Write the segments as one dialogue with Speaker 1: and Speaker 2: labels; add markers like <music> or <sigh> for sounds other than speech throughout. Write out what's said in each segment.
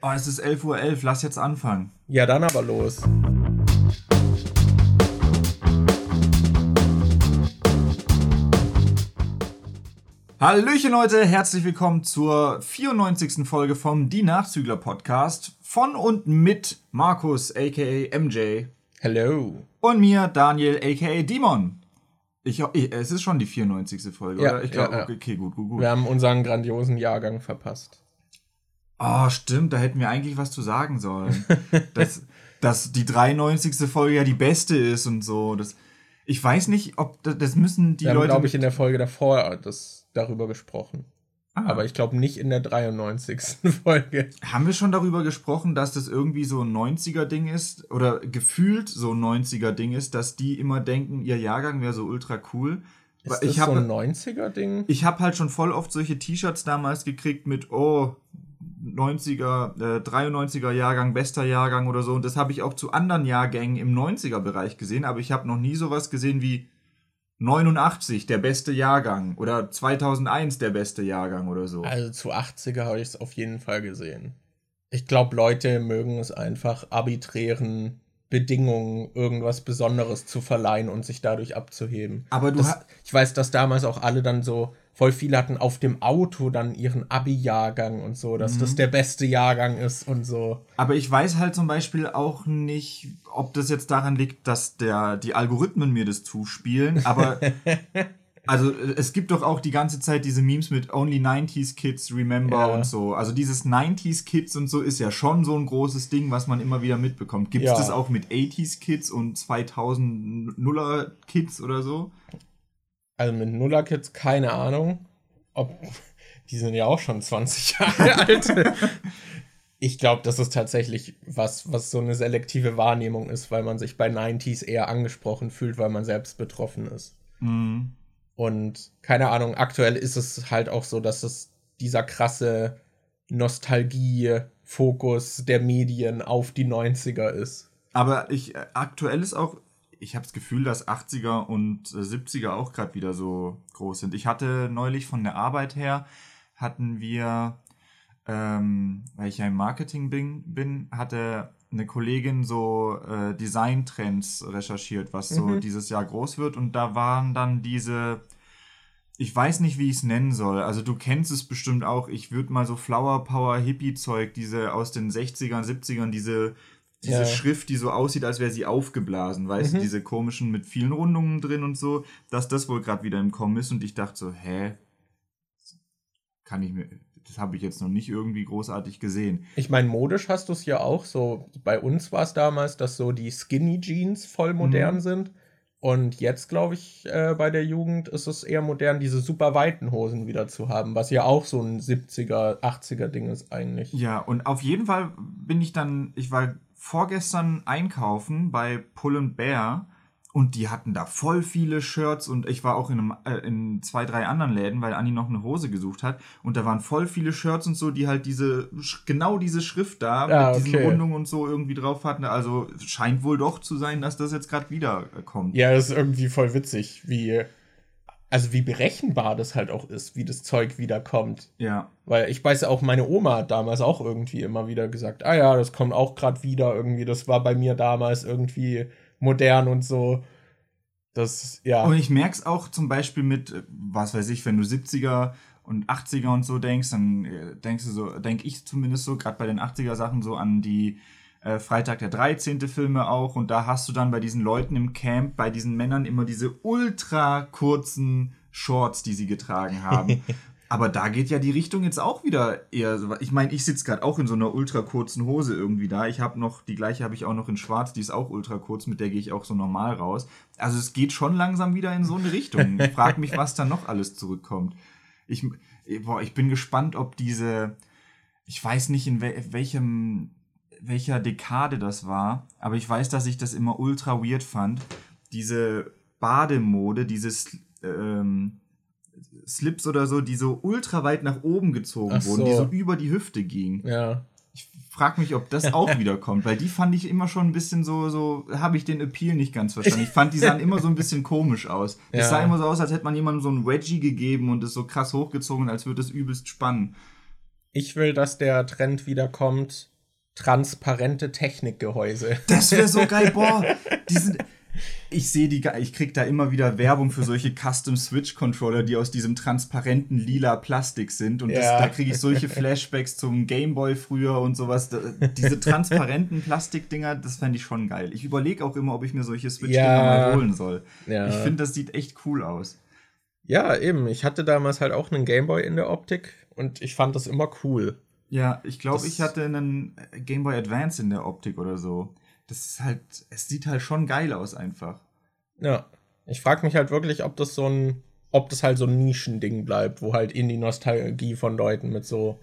Speaker 1: Oh, es ist 11.11 Uhr, .11. lass jetzt anfangen.
Speaker 2: Ja, dann aber los.
Speaker 1: Hallöchen Leute, herzlich willkommen zur 94. Folge vom Die Nachzügler Podcast von und mit Markus aka MJ.
Speaker 2: Hello.
Speaker 1: Und mir Daniel aka Dimon. Ich, es ist schon die 94. Folge,
Speaker 2: Ja,
Speaker 1: oder? Ich glaube,
Speaker 2: ja, ja.
Speaker 1: okay, gut, gut, gut.
Speaker 2: Wir haben unseren grandiosen Jahrgang verpasst.
Speaker 1: Oh, stimmt, da hätten wir eigentlich was zu sagen sollen. <laughs> dass, dass die 93. Folge ja die beste ist und so. Das, ich weiß nicht, ob das, das müssen die
Speaker 2: Wir haben,
Speaker 1: Leute.
Speaker 2: glaube ich, in der Folge davor das, darüber gesprochen.
Speaker 1: Ah.
Speaker 2: Aber ich glaube nicht in der 93. <laughs> Folge.
Speaker 1: Haben wir schon darüber gesprochen, dass das irgendwie so ein 90er-Ding ist oder gefühlt so ein 90er-Ding ist, dass die immer denken, ihr Jahrgang wäre so ultra cool?
Speaker 2: Ist
Speaker 1: Weil
Speaker 2: das
Speaker 1: ich
Speaker 2: so
Speaker 1: habe
Speaker 2: ein 90er-Ding?
Speaker 1: ich hab halt schon voll oft solche T-Shirts damals gekriegt mit, oh, 90er, äh, 93er Jahrgang, bester Jahrgang oder so. Und das habe ich auch zu anderen Jahrgängen im 90er-Bereich gesehen, aber ich habe noch nie sowas gesehen wie 89, der beste Jahrgang oder 2001 der beste Jahrgang oder so.
Speaker 2: Also zu 80er habe ich es auf jeden Fall gesehen. Ich glaube, Leute mögen es einfach, arbiträren Bedingungen irgendwas Besonderes zu verleihen und sich dadurch abzuheben.
Speaker 1: Aber du
Speaker 2: Das, ich weiß, dass damals auch alle dann so, voll viele hatten auf dem Auto dann ihren Abi-Jahrgang und so, dass
Speaker 1: Mhm.
Speaker 2: das der beste Jahrgang ist und so.
Speaker 1: Aber ich weiß halt zum Beispiel auch nicht, ob das jetzt daran liegt, dass der, die Algorithmen mir das zuspielen. Aber <laughs> also äh, es gibt doch auch die ganze Zeit diese Memes mit Only 90s Kids Remember
Speaker 2: Ja.
Speaker 1: und so. Also dieses 90s Kids und so ist ja schon so ein großes Ding, was man immer wieder mitbekommt. Gibt es
Speaker 2: Ja.
Speaker 1: das auch mit 80s Kids und 2000er Kids oder so?
Speaker 2: Also mit Nuller-Kids keine Ahnung. Ob, <laughs> die sind ja auch schon 20 <laughs> Jahre alt. Ich glaube, das ist tatsächlich was, was so eine selektive Wahrnehmung ist, weil man sich bei 90s eher angesprochen fühlt, weil man selbst betroffen ist.
Speaker 1: Mhm.
Speaker 2: Und keine Ahnung, aktuell ist es halt auch so, dass es dieser krasse Nostalgie-Fokus der Medien auf die 90er ist.
Speaker 1: Aber ich aktuell ist auch, ich habe das Gefühl, dass 80er und äh, 70er auch gerade wieder so groß sind. Ich hatte neulich von der Arbeit her, hatten wir, ähm, weil ich ja im Marketing bin, bin hatte eine Kollegin so äh, Designtrends recherchiert, was so
Speaker 2: Mhm.
Speaker 1: dieses Jahr groß wird. Und da waren dann diese, ich weiß nicht, wie ich es nennen soll. Also du kennst es bestimmt auch. Ich würde mal so Flower Power Hippie Zeug, diese aus den 60ern, 70ern, diese diese
Speaker 2: Ja.
Speaker 1: Schrift, die so aussieht, als wäre sie aufgeblasen, weißt du,
Speaker 2: Mhm.
Speaker 1: diese komischen mit vielen Rundungen drin und so, dass das wohl gerade wieder im Kommen ist und ich dachte so, hä? Kann ich mir, das habe ich jetzt noch nicht irgendwie großartig gesehen.
Speaker 2: Ich meine, modisch hast du es ja auch. So, bei uns war es damals, dass so die Skinny Jeans voll modern
Speaker 1: Mhm.
Speaker 2: sind. Und jetzt, glaube ich, äh, bei der Jugend ist es eher modern, diese super weiten Hosen wieder zu haben, was ja auch so ein 70er, 80er Ding ist eigentlich.
Speaker 1: Ja, und auf jeden Fall bin ich dann, ich war vorgestern einkaufen bei Pull Bear und die hatten da voll viele Shirts und ich war auch in, einem, äh, in zwei, drei anderen Läden, weil Anni noch eine Hose gesucht hat und da waren voll viele Shirts und so, die halt diese, genau diese Schrift da
Speaker 2: Ah,
Speaker 1: mit diesen
Speaker 2: okay.
Speaker 1: Rundungen und so irgendwie drauf hatten. Also scheint wohl doch zu sein, dass das jetzt gerade wieder äh, kommt.
Speaker 2: Ja, das ist irgendwie voll witzig, wie, also wie berechenbar das halt auch ist, wie das Zeug wiederkommt.
Speaker 1: Ja.
Speaker 2: Weil ich weiß ja auch, meine Oma hat damals auch irgendwie immer wieder gesagt, ah ja, das kommt auch gerade wieder irgendwie, das war bei mir damals irgendwie modern und so. Das, ja.
Speaker 1: Und ich merke es auch zum Beispiel mit, äh, was weiß ich, wenn du 70er und 80er und so denkst, dann äh, denkst du so, denke ich zumindest so, gerade bei den 80er Sachen so an die äh, Freitag der 13. Filme auch. Und da hast du dann bei diesen Leuten im Camp, bei diesen Männern immer diese ultra kurzen Shorts, die sie getragen haben. <laughs> Aber da geht ja die Richtung jetzt auch wieder eher so. Ich meine, ich sitze gerade auch in so einer ultra kurzen Hose irgendwie da. Ich habe noch, die gleiche habe ich auch noch in schwarz, die ist auch ultra kurz, mit der gehe ich auch so normal raus. Also es geht schon langsam wieder in so eine Richtung. <laughs> Ich frage mich, was da noch alles zurückkommt. Ich, boah, ich bin gespannt, ob diese, ich weiß nicht, in wel, welchem, welcher Dekade das war, aber ich weiß, dass ich das immer ultra weird fand. Diese Bademode, dieses ähm, Slips oder so, die so ultra weit nach oben gezogen
Speaker 2: Ach
Speaker 1: wurden, die
Speaker 2: so.
Speaker 1: so über die Hüfte gingen.
Speaker 2: ja.
Speaker 1: Ich frage mich, ob das auch <laughs> wiederkommt, weil die fand ich immer schon ein bisschen so, so habe ich den Appeal nicht ganz verstanden. Ich fand, die sahen immer so ein bisschen komisch aus. Es
Speaker 2: Ja.
Speaker 1: sah immer so aus, als hätte man jemandem so ein Wedgie gegeben und es so krass hochgezogen, als würde es übelst spannen.
Speaker 2: Ich will, dass der Trend wiederkommt. Transparente Technikgehäuse. <laughs>
Speaker 1: Das wäre so geil, boah. Die sind, <laughs> ich sehe die, ich krieg da immer wieder Werbung für solche Custom Switch Controller, die aus diesem transparenten lila Plastik sind. Und das, ja. da kriege ich solche Flashbacks zum Gameboy früher und sowas. Da, diese transparenten Plastikdinger, das fände ich schon geil. Ich überlege auch immer, ob ich mir solche Switch-Dinger ja. mal holen soll. Ja. Ich finde, das sieht echt cool aus.
Speaker 2: Ja, eben. Ich hatte damals halt auch einen Gameboy in der Optik und ich fand das immer cool.
Speaker 1: Ja, ich glaube, ich hatte einen Game Boy Advance in der Optik oder so. Das ist halt, es sieht halt schon geil aus einfach.
Speaker 2: Ja. Ich frage mich halt wirklich, ob das so ein, ob das halt so ein Nischending bleibt, wo halt in die Nostalgie von Leuten mit so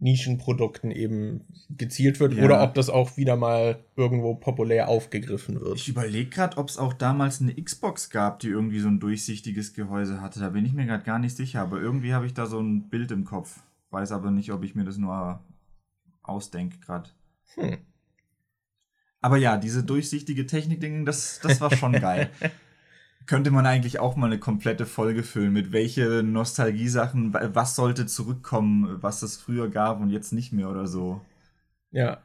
Speaker 2: Nischenprodukten eben gezielt wird ja. oder ob das auch wieder mal irgendwo populär aufgegriffen wird.
Speaker 1: Ich überlege gerade, ob es auch damals eine Xbox gab, die irgendwie so ein durchsichtiges Gehäuse hatte. Da bin ich mir gerade gar nicht sicher, aber irgendwie habe ich da so ein Bild im Kopf. Weiß aber nicht, ob ich mir das nur ausdenke gerade. Hm. Aber ja, diese durchsichtige Technik-Ding, das, das war schon <laughs> geil. Könnte man eigentlich auch mal eine komplette Folge füllen, mit welche Nostalgie-Sachen, was sollte zurückkommen, was es früher gab und jetzt nicht mehr oder so.
Speaker 2: Ja.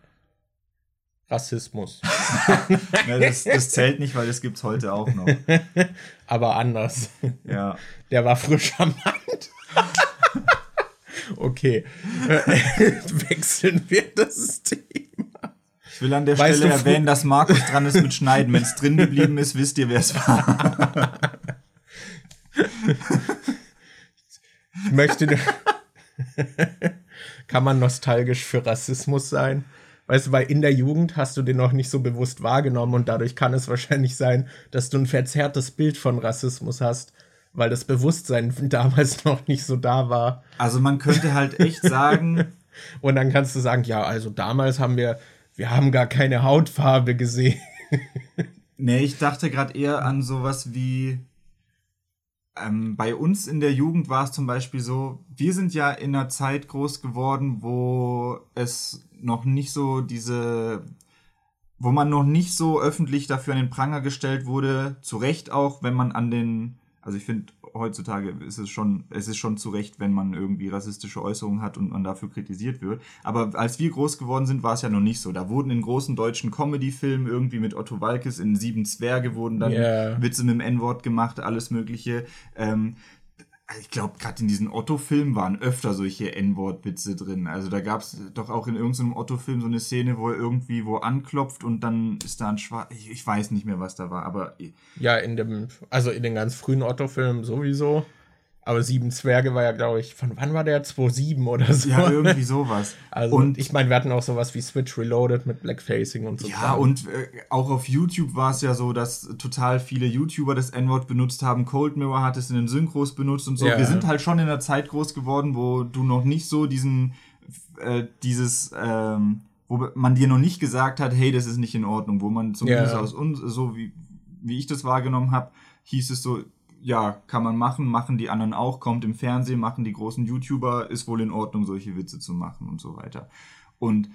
Speaker 2: Rassismus. <laughs>
Speaker 1: ja, das, das, zählt nicht, weil das gibt es heute auch noch. <laughs>
Speaker 2: Aber anders.
Speaker 1: Ja.
Speaker 2: Der war frisch am Land. Okay. <laughs> Wechseln wir das Thema.
Speaker 1: Ich will an der weißt Stelle erwähnen, dass Markus dran ist mit Schneiden. Wenn es drin geblieben ist, wisst ihr, wer es war. <laughs>
Speaker 2: ich möchte. <laughs> Kann man nostalgisch für Rassismus sein? Weißt du, weil in der Jugend hast du den noch nicht so bewusst wahrgenommen und dadurch kann es wahrscheinlich sein, dass du ein verzerrtes Bild von Rassismus hast weil das Bewusstsein <laughs> damals noch nicht so da war.
Speaker 1: Also man könnte halt echt sagen. <laughs>
Speaker 2: Und dann kannst du sagen, ja, also damals haben wir, wir haben gar keine Hautfarbe gesehen. <laughs>
Speaker 1: nee, ich dachte gerade eher an sowas wie. Ähm, bei uns in der Jugend war es zum Beispiel so, wir sind ja in einer Zeit groß geworden, wo es noch nicht so diese wo man noch nicht so öffentlich dafür an den Pranger gestellt wurde, zu Recht auch, wenn man an den also ich finde, heutzutage ist es schon, es ist schon zu Recht, wenn man irgendwie rassistische Äußerungen hat und man dafür kritisiert wird. Aber als wir groß geworden sind, war es ja noch nicht so. Da wurden in großen deutschen Comedy-Filmen irgendwie mit Otto Walkes in Sieben Zwerge wurden dann yeah. Witze mit dem N-Wort gemacht, alles Mögliche. Ähm, also ich glaube, gerade in diesen Otto-Filmen waren öfter solche N-Wort-Witze drin. Also da gab es doch auch in irgendeinem Otto-Film so eine Szene, wo er irgendwie wo anklopft und dann ist da ein Schwarz. Ich, ich, weiß nicht mehr, was da war, aber.
Speaker 2: Ja, in dem, also in den ganz frühen Otto-Filmen sowieso. Aber Sieben Zwerge war ja, glaube ich, von wann war der? 2007 oder so?
Speaker 1: Ja, irgendwie sowas. <laughs>
Speaker 2: Also, und ich meine, wir hatten auch sowas wie Switch Reloaded mit Blackfacing und so.
Speaker 1: Ja, Kram. und äh, auch auf YouTube war es ja so, dass total viele YouTuber das N-Wort benutzt haben. Cold Mirror hat es in den Synchros benutzt und so. Ja. Wir sind halt schon in einer Zeit groß geworden, wo du noch nicht so diesen, äh, dieses, ähm, wo man dir noch nicht gesagt hat, hey, das ist nicht in Ordnung, wo man zumindest ja. aus uns, so wie, wie ich das wahrgenommen habe, hieß es so, ja, kann man machen, machen die anderen auch, kommt im Fernsehen, machen die großen YouTuber, ist wohl in Ordnung, solche Witze zu machen und so weiter. Und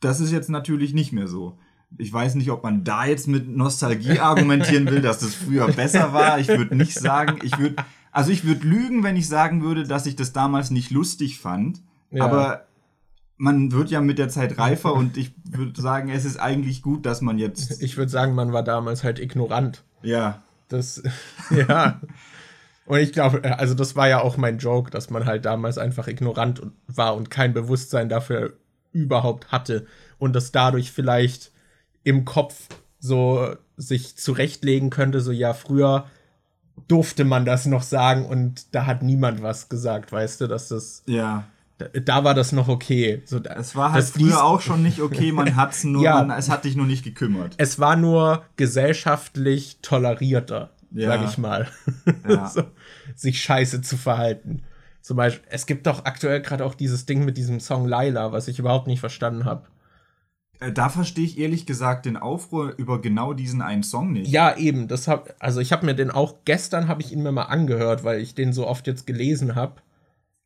Speaker 1: das ist jetzt natürlich nicht mehr so. Ich weiß nicht, ob man da jetzt mit Nostalgie <laughs> argumentieren will, dass das früher besser war. Ich würde nicht sagen, ich würde, also ich würde lügen, wenn ich sagen würde, dass ich das damals nicht lustig fand. Ja. Aber man wird ja mit der Zeit reifer und ich würde sagen, es ist eigentlich gut, dass man jetzt.
Speaker 2: Ich würde sagen, man war damals halt ignorant.
Speaker 1: Ja.
Speaker 2: Das, <laughs> ja. <laughs> Und ich glaube, äh, also das war ja auch mein Joke, dass man halt damals einfach ignorant war und kein Bewusstsein dafür überhaupt hatte und das dadurch vielleicht im Kopf so sich zurechtlegen könnte, so ja, früher durfte man das noch sagen und da hat niemand was gesagt, weißt du, dass das
Speaker 1: ja
Speaker 2: da, war das noch okay. So,
Speaker 1: es war halt früher dies, auch schon nicht okay, man <laughs> hat's nur, ja, man, es hat dich nur nicht gekümmert.
Speaker 2: Es war nur gesellschaftlich tolerierter, ja. sag ich mal. Ja. <laughs> so, sich scheiße zu verhalten. Zum Beispiel, es gibt doch aktuell gerade auch dieses Ding mit diesem Song Laila, was ich überhaupt nicht verstanden habe.
Speaker 1: Äh, da verstehe ich ehrlich gesagt den Aufruhr über genau diesen einen Song nicht.
Speaker 2: Ja, eben. Das hab, also ich habe mir den auch gestern habe ich ihn mir mal angehört, weil ich den so oft jetzt gelesen habe.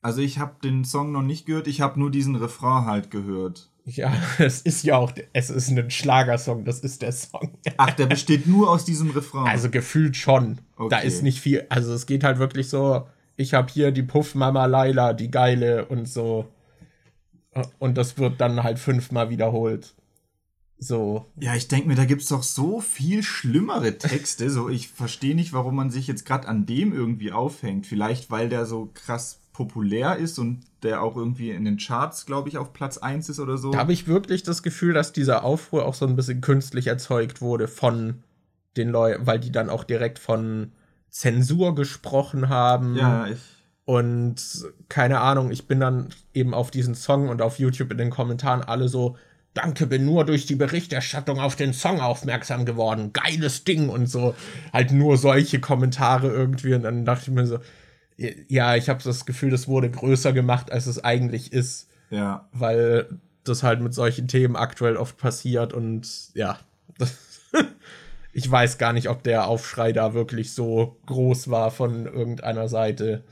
Speaker 1: Also ich habe den Song noch nicht gehört, ich habe nur diesen Refrain halt gehört.
Speaker 2: Ja, <laughs> es ist ja auch, es ist ein Schlagersong, das ist der Song.
Speaker 1: Ach, der besteht nur aus diesem Refrain.
Speaker 2: Also gefühlt schon. Okay. Da ist nicht viel, also es geht halt wirklich so, ich habe hier die Puffmama Laila, die geile und so. Und das wird dann halt fünfmal wiederholt. So.
Speaker 1: Ja, ich denke mir, da gibt's doch so viel schlimmere Texte. So, ich verstehe nicht, warum man sich jetzt gerade an dem irgendwie aufhängt. Vielleicht, weil der so krass populär ist und der auch irgendwie in den Charts, glaube ich, auf Platz 1 ist oder so.
Speaker 2: Da habe ich wirklich das Gefühl, dass dieser Aufruhr auch so ein bisschen künstlich erzeugt wurde von den Leuten, weil die dann auch direkt von Zensur gesprochen haben.
Speaker 1: Ja, ich.
Speaker 2: Und keine Ahnung, ich bin dann eben auf diesen Song und auf YouTube in den Kommentaren alle so, danke, bin nur durch die Berichterstattung auf den Song aufmerksam geworden. Geiles Ding und so. Halt nur solche Kommentare irgendwie. Und dann dachte ich mir so, ja, ich habe das Gefühl, das wurde größer gemacht, als es eigentlich ist.
Speaker 1: Ja.
Speaker 2: Weil das halt mit solchen Themen aktuell oft passiert und ja. <laughs> ich weiß gar nicht, ob der Aufschrei da wirklich so groß war von irgendeiner Seite.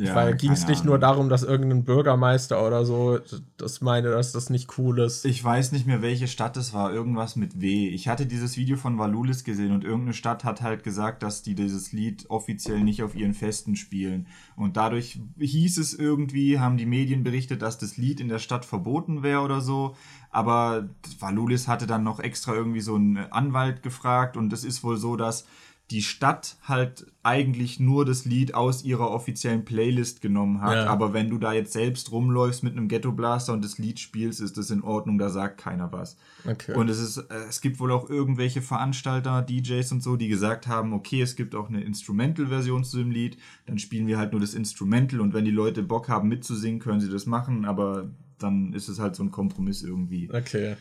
Speaker 2: Ja, Weil ging es nicht Ahnung. nur darum, dass irgendein Bürgermeister oder so das meine, dass das nicht cool ist.
Speaker 1: Ich weiß nicht mehr, welche Stadt es war. Irgendwas mit W. Ich hatte dieses Video von Valulis gesehen und irgendeine Stadt hat halt gesagt, dass die dieses Lied offiziell nicht auf ihren Festen spielen. Und dadurch hieß es irgendwie, haben die Medien berichtet, dass das Lied in der Stadt verboten wäre oder so. Aber Valulis hatte dann noch extra irgendwie so einen Anwalt gefragt und es ist wohl so, dass die Stadt halt eigentlich nur das Lied aus ihrer offiziellen Playlist genommen hat. Ja. Aber wenn du da jetzt selbst rumläufst mit einem Ghetto Blaster und das Lied spielst, ist das in Ordnung, da sagt keiner was. Okay. Und es ist, äh, es gibt wohl auch irgendwelche Veranstalter, DJs und so, die gesagt haben, okay, es gibt auch eine Instrumental-Version zu dem Lied, dann spielen wir halt nur das Instrumental und wenn die Leute Bock haben mitzusingen, können sie das machen, aber dann ist es halt so ein Kompromiss irgendwie.
Speaker 2: Okay.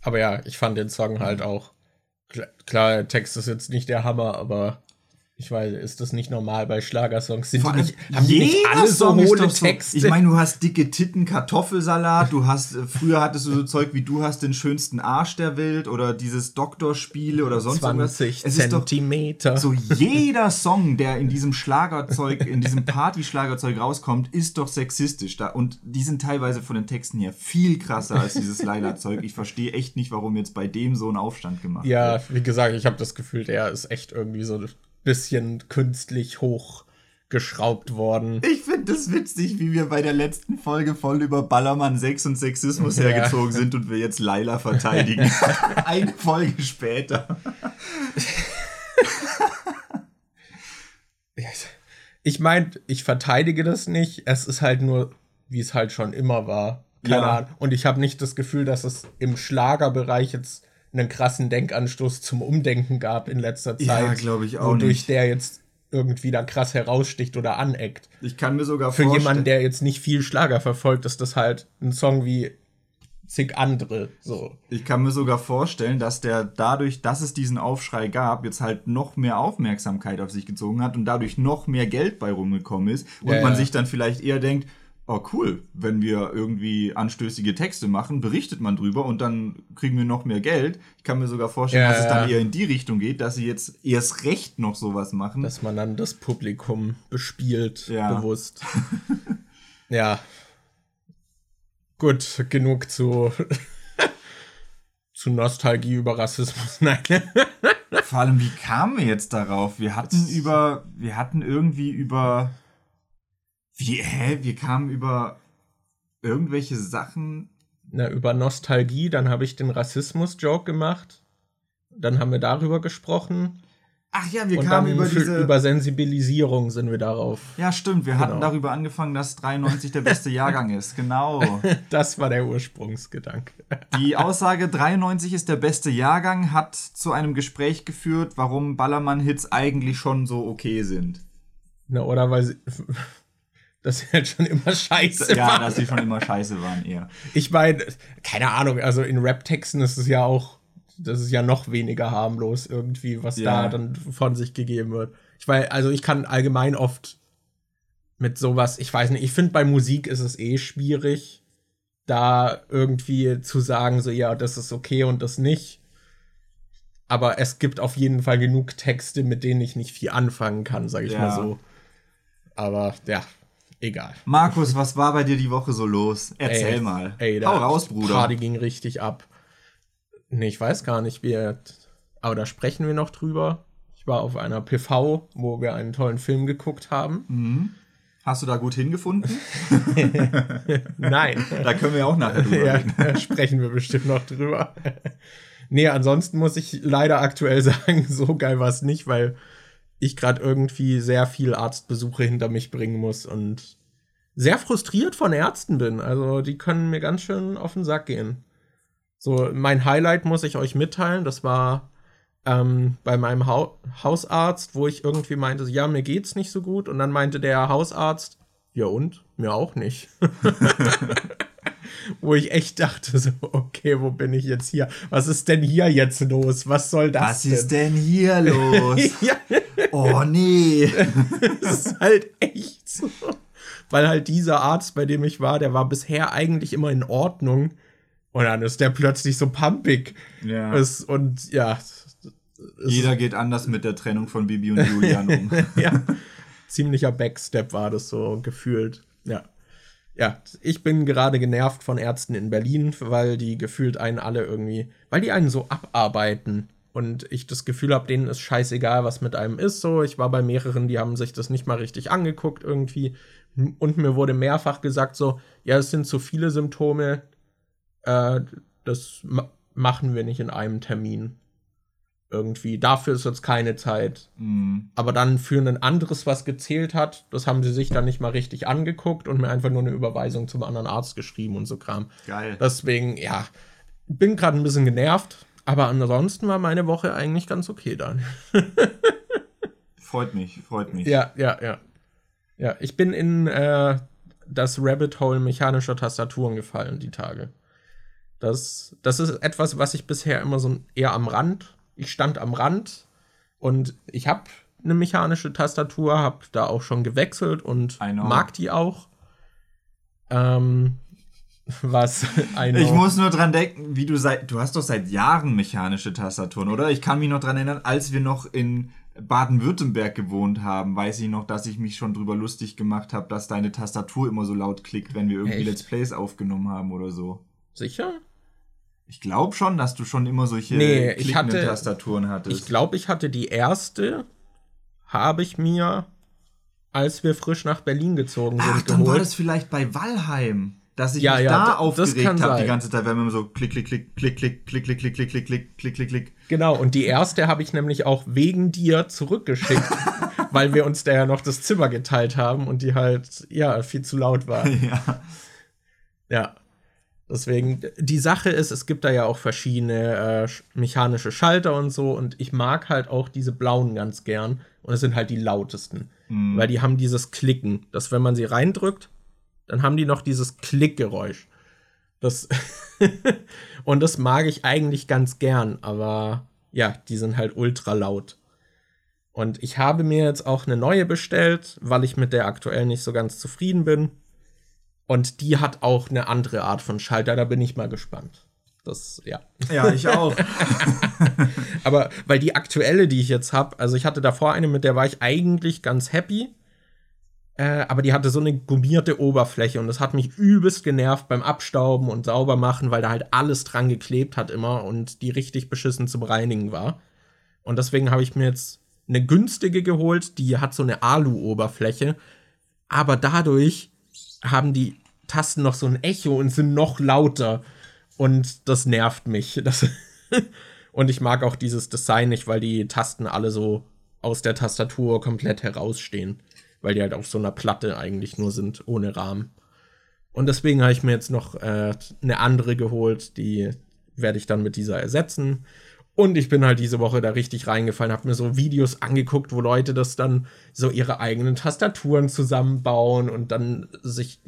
Speaker 2: Aber ja, ich fand den Song halt auch Klar, der Text ist jetzt nicht der Hammer, aber ich weiß, ist das nicht normal bei Schlagersongs? Sind die nicht, haben die nicht alle
Speaker 1: so hohle Texte? ich meine, du hast dicke Titten, Kartoffelsalat, du hast, äh, früher hattest du so Zeug wie du hast den schönsten Arsch der Welt oder dieses Doktorspiele oder sonst
Speaker 2: 20 irgendwas. Zentimeter.
Speaker 1: so jeder Song, der in diesem Schlagerzeug, in diesem Party-Schlagerzeug rauskommt, ist doch sexistisch. Da, und die sind teilweise von den Texten her viel krasser als dieses Leila-Zeug. Ich verstehe echt nicht, warum jetzt bei dem so ein Aufstand gemacht
Speaker 2: ja, wird. Ja, wie gesagt, ich habe das Gefühl, der ist echt irgendwie so bisschen künstlich hochgeschraubt worden.
Speaker 1: Ich finde es das witzig, wie wir bei der letzten Folge voll über Ballermann, Sex und Sexismus ja. hergezogen sind und wir jetzt Laila verteidigen. <laughs> Eine Folge später. <laughs>
Speaker 2: ich meine, ich verteidige das nicht. Es ist halt nur, wie es halt schon immer war. Keine ja. Ahnung. Und ich habe nicht das Gefühl, dass es im Schlagerbereich jetzt einen krassen Denkanstoß zum Umdenken gab in letzter Zeit. Ja,
Speaker 1: glaube ich auch.
Speaker 2: Wodurch nicht. der jetzt irgendwie da krass heraussticht oder aneckt.
Speaker 1: Ich kann mir sogar
Speaker 2: Für jemanden, der jetzt nicht viel Schlager verfolgt, ist das halt ein Song wie zig andere. So.
Speaker 1: Ich kann mir sogar vorstellen, dass der dadurch, dass es diesen Aufschrei gab, jetzt halt noch mehr Aufmerksamkeit auf sich gezogen hat und dadurch noch mehr Geld bei rumgekommen ist und ja, man ja. sich dann vielleicht eher denkt, oh cool, wenn wir irgendwie anstößige Texte machen, berichtet man drüber und dann kriegen wir noch mehr Geld. Ich kann mir sogar vorstellen, ja, dass es dann eher in die Richtung geht, dass sie jetzt erst recht noch sowas machen.
Speaker 2: Dass man dann das Publikum bespielt, ja. bewusst. <laughs> ja. Gut, genug zu, <laughs> zu Nostalgie über Rassismus. <laughs> Nein.
Speaker 1: Vor allem, wie kamen wir jetzt darauf? Wir hatten über, wir hatten irgendwie über wie, hä? Wir kamen über irgendwelche Sachen.
Speaker 2: Na, über Nostalgie, dann habe ich den Rassismus-Joke gemacht. Dann haben wir darüber gesprochen.
Speaker 1: Ach ja, wir und kamen über diese.
Speaker 2: Über Sensibilisierung sind wir darauf.
Speaker 1: Ja, stimmt. Wir genau. hatten darüber angefangen, dass 93 der beste <laughs> Jahrgang ist. Genau. <laughs>
Speaker 2: das war der Ursprungsgedanke.
Speaker 1: Die Aussage 93 ist der beste Jahrgang hat zu einem Gespräch geführt, warum Ballermann-Hits eigentlich schon so okay sind.
Speaker 2: Na, oder weil sie, dass sie halt schon immer scheiße
Speaker 1: ja, waren. Ja, dass sie schon immer scheiße waren, eher.
Speaker 2: Ich meine, keine Ahnung, also in Rap-Texten ist es ja auch, das ist ja noch weniger harmlos irgendwie, was ja. da dann von sich gegeben wird. Ich weiß, also ich kann allgemein oft mit sowas, ich weiß nicht, ich finde bei Musik ist es eh schwierig, da irgendwie zu sagen, so ja, das ist okay und das nicht. Aber es gibt auf jeden Fall genug Texte, mit denen ich nicht viel anfangen kann, sag ich ja. mal so. Aber ja, egal.
Speaker 1: Markus, was war bei dir die Woche so los? Erzähl ey, mal.
Speaker 2: Ey, Hau raus, Bruder. Party ging richtig ab. Nee, ich weiß gar nicht, wie. Aber da sprechen wir noch drüber. Ich war auf einer PV, wo wir einen tollen Film geguckt haben.
Speaker 1: Mhm. Hast du da gut hingefunden? <laughs> <laughs>
Speaker 2: Nein.
Speaker 1: da können wir auch nachher drüber
Speaker 2: ja,
Speaker 1: reden. <laughs>
Speaker 2: Da sprechen wir bestimmt noch drüber. nee, ansonsten muss ich leider aktuell sagen, so geil war es nicht, weil ich gerade irgendwie sehr viel Arztbesuche hinter mich bringen muss und sehr frustriert von Ärzten bin. Also die können mir ganz schön auf den Sack gehen. So, mein Highlight muss ich euch mitteilen. Das war ähm, bei meinem ha Hausarzt, wo ich irgendwie meinte, ja, mir geht's nicht so gut. Und dann meinte der Hausarzt, ja und? Mir auch nicht. <laughs> <laughs> wo ich echt dachte, so, okay, wo bin ich jetzt hier? Was ist denn hier jetzt los? Was soll das
Speaker 1: Was
Speaker 2: denn?
Speaker 1: ist denn hier los? <laughs>
Speaker 2: ja,
Speaker 1: Oh nee. <laughs>
Speaker 2: das ist halt echt so. Weil halt dieser Arzt, bei dem ich war, der war bisher eigentlich immer in Ordnung. Und dann ist der plötzlich so pumpig.
Speaker 1: Ja.
Speaker 2: Ist, und ja.
Speaker 1: Jeder geht anders mit der Trennung von Bibi und <laughs> Julian um.
Speaker 2: ja, ziemlicher Backstep war das so gefühlt. Ja. Ja, ich bin gerade genervt von Ärzten in Berlin, weil die gefühlt einen alle irgendwie, weil die einen so abarbeiten und ich das Gefühl habe, denen ist scheißegal, was mit einem ist. So, ich war bei mehreren, die haben sich das nicht mal richtig angeguckt irgendwie und mir wurde mehrfach gesagt so, ja, es sind zu viele Symptome, äh, das ma machen wir nicht in einem Termin. Irgendwie. Dafür ist jetzt keine Zeit.
Speaker 1: Hm.
Speaker 2: Aber dann für ein anderes, was gezählt hat, das haben sie sich dann nicht mal richtig angeguckt und mir einfach nur eine Überweisung zum anderen Arzt geschrieben und so Kram.
Speaker 1: Geil.
Speaker 2: Deswegen, ja, bin gerade ein bisschen genervt, aber ansonsten war meine Woche eigentlich ganz okay dann. <laughs>
Speaker 1: Freut mich, freut mich.
Speaker 2: Ja, ja, ja. Ja, ich bin in äh, das Rabbit Hole mechanischer Tastaturen gefallen die Tage. Das, das ist etwas, was ich bisher immer so eher am Rand. Ich stand am Rand und ich habe eine mechanische Tastatur, habe da auch schon gewechselt und mag die auch. Ähm, <laughs> was.
Speaker 1: Ich muss nur dran denken, wie du seit. Du hast doch seit Jahren mechanische Tastaturen, oder? Ich kann mich noch dran erinnern, als wir noch in Baden-Württemberg gewohnt haben, weiß ich noch, dass ich mich schon drüber lustig gemacht habe, dass deine Tastatur immer so laut klickt, wenn wir irgendwie
Speaker 2: Echt?
Speaker 1: Let's Plays aufgenommen haben oder so.
Speaker 2: Sicher?
Speaker 1: Ich glaube schon, dass du schon immer solche
Speaker 2: Nee, ich hatte-
Speaker 1: Tastaturen hattest.
Speaker 2: Ich glaube, ich hatte die erste, habe ich mir, als wir frisch nach Berlin gezogen sind,
Speaker 1: Ach, dann war
Speaker 2: geholt.
Speaker 1: das vielleicht bei Walheim, dass ich
Speaker 2: Ja,
Speaker 1: mich
Speaker 2: ja,
Speaker 1: da aufgeregt habe die ganze Zeit, wenn man immer so klick, klick, klick, klick, klick, klick, klick, klick, klick, klick, klick, klick, klick, klick.
Speaker 2: Genau, und die erste habe ich nämlich auch wegen dir zurückgeschickt, weil wir uns da ja noch das Zimmer geteilt haben und die halt, ja, viel zu laut war.
Speaker 1: Ja.
Speaker 2: Ja. Deswegen, die Sache ist, es gibt da ja auch verschiedene äh, sch- mechanische Schalter und so und ich mag halt auch diese blauen ganz gern und es sind halt die lautesten,
Speaker 1: Hm.
Speaker 2: weil die haben dieses Klicken, dass wenn man sie reindrückt, dann haben die noch dieses Klickgeräusch. Das <laughs> und das mag ich eigentlich ganz gern, aber ja, die sind halt ultra laut. Und ich habe mir jetzt auch eine neue bestellt, weil ich mit der aktuell nicht so ganz zufrieden bin. Und die hat auch eine andere Art von Schalter, da bin ich mal gespannt. Das, ja.
Speaker 1: ja, ich auch. <laughs>
Speaker 2: Aber weil die aktuelle, die ich jetzt habe, also ich hatte davor eine, mit der war ich eigentlich ganz happy. Äh, aber die hatte so eine gummierte Oberfläche und das hat mich übelst genervt beim Abstauben und sauber machen, weil da halt alles dran geklebt hat immer und die richtig beschissen zum Reinigen war. Und deswegen habe ich mir jetzt eine günstige geholt, die hat so eine Alu-Oberfläche, aber dadurch haben die Tasten noch so ein Echo und sind noch lauter. Und das nervt mich. <laughs> Das und ich mag auch dieses Design nicht, weil die Tasten alle so aus der Tastatur komplett herausstehen. Weil die halt auf so einer Platte eigentlich nur sind, ohne Rahmen. Und deswegen habe ich mir jetzt noch äh, eine andere geholt, die werde ich dann mit dieser ersetzen. Und ich bin halt diese Woche da richtig reingefallen, habe mir so Videos angeguckt, wo Leute das dann so ihre eigenen Tastaturen zusammenbauen und dann sich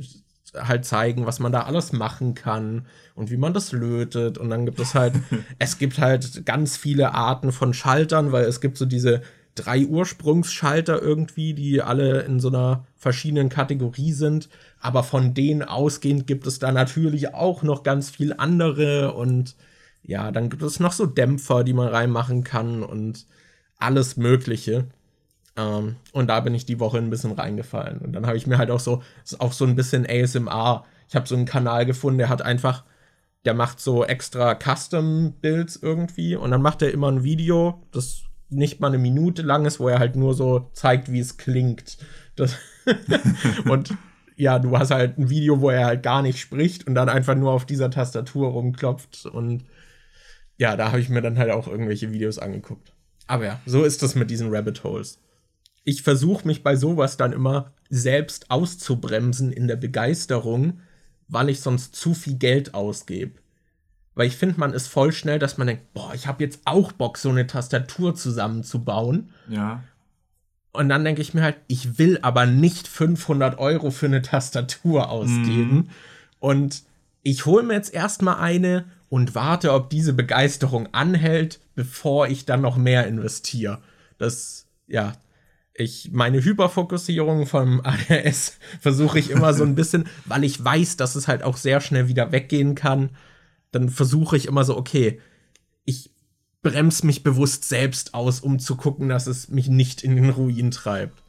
Speaker 2: halt zeigen, was man da alles machen kann und wie man das lötet. Und dann gibt es halt, <laughs> es gibt halt ganz viele Arten von Schaltern, weil es gibt so diese drei Ursprungsschalter irgendwie, die alle in so einer verschiedenen Kategorie sind. Aber von denen ausgehend gibt es da natürlich auch noch ganz viel andere und ja, dann gibt es noch so Dämpfer, die man reinmachen kann und alles Mögliche. Ähm, und da bin ich die Woche ein bisschen reingefallen. Und dann habe ich mir halt auch so, auch so ein bisschen ASMR. Ich habe so einen Kanal gefunden, der hat einfach, der macht so extra Custom-Builds irgendwie und dann macht er immer ein Video, das nicht mal eine Minute lang ist, wo er halt nur so zeigt, wie es klingt. Das <laughs> und ja, du hast halt ein Video, wo er halt gar nicht spricht und dann einfach nur auf dieser Tastatur rumklopft und ja, da habe ich mir dann halt auch irgendwelche Videos angeguckt. Aber ja, so ist das mit diesen Rabbit Holes. Ich versuche mich bei sowas dann immer selbst auszubremsen in der Begeisterung, weil ich sonst zu viel Geld ausgebe. Weil ich finde, man ist voll schnell, dass man denkt, boah, ich habe jetzt auch Bock, so eine Tastatur zusammenzubauen.
Speaker 1: Ja.
Speaker 2: Und dann denke ich mir halt, ich will aber nicht 500 Euro für eine Tastatur ausgeben. Mhm. Und ich hole mir jetzt erstmal eine und warte, ob diese Begeisterung anhält, bevor ich dann noch mehr investiere. Das, ja, ich, meine Hyperfokussierung vom <laughs> ADS versuche ich immer so ein bisschen, weil ich weiß, dass es halt auch sehr schnell wieder weggehen kann. Dann versuche ich immer so, okay, ich bremse mich bewusst selbst aus, um zu gucken, dass es mich nicht in den Ruin treibt.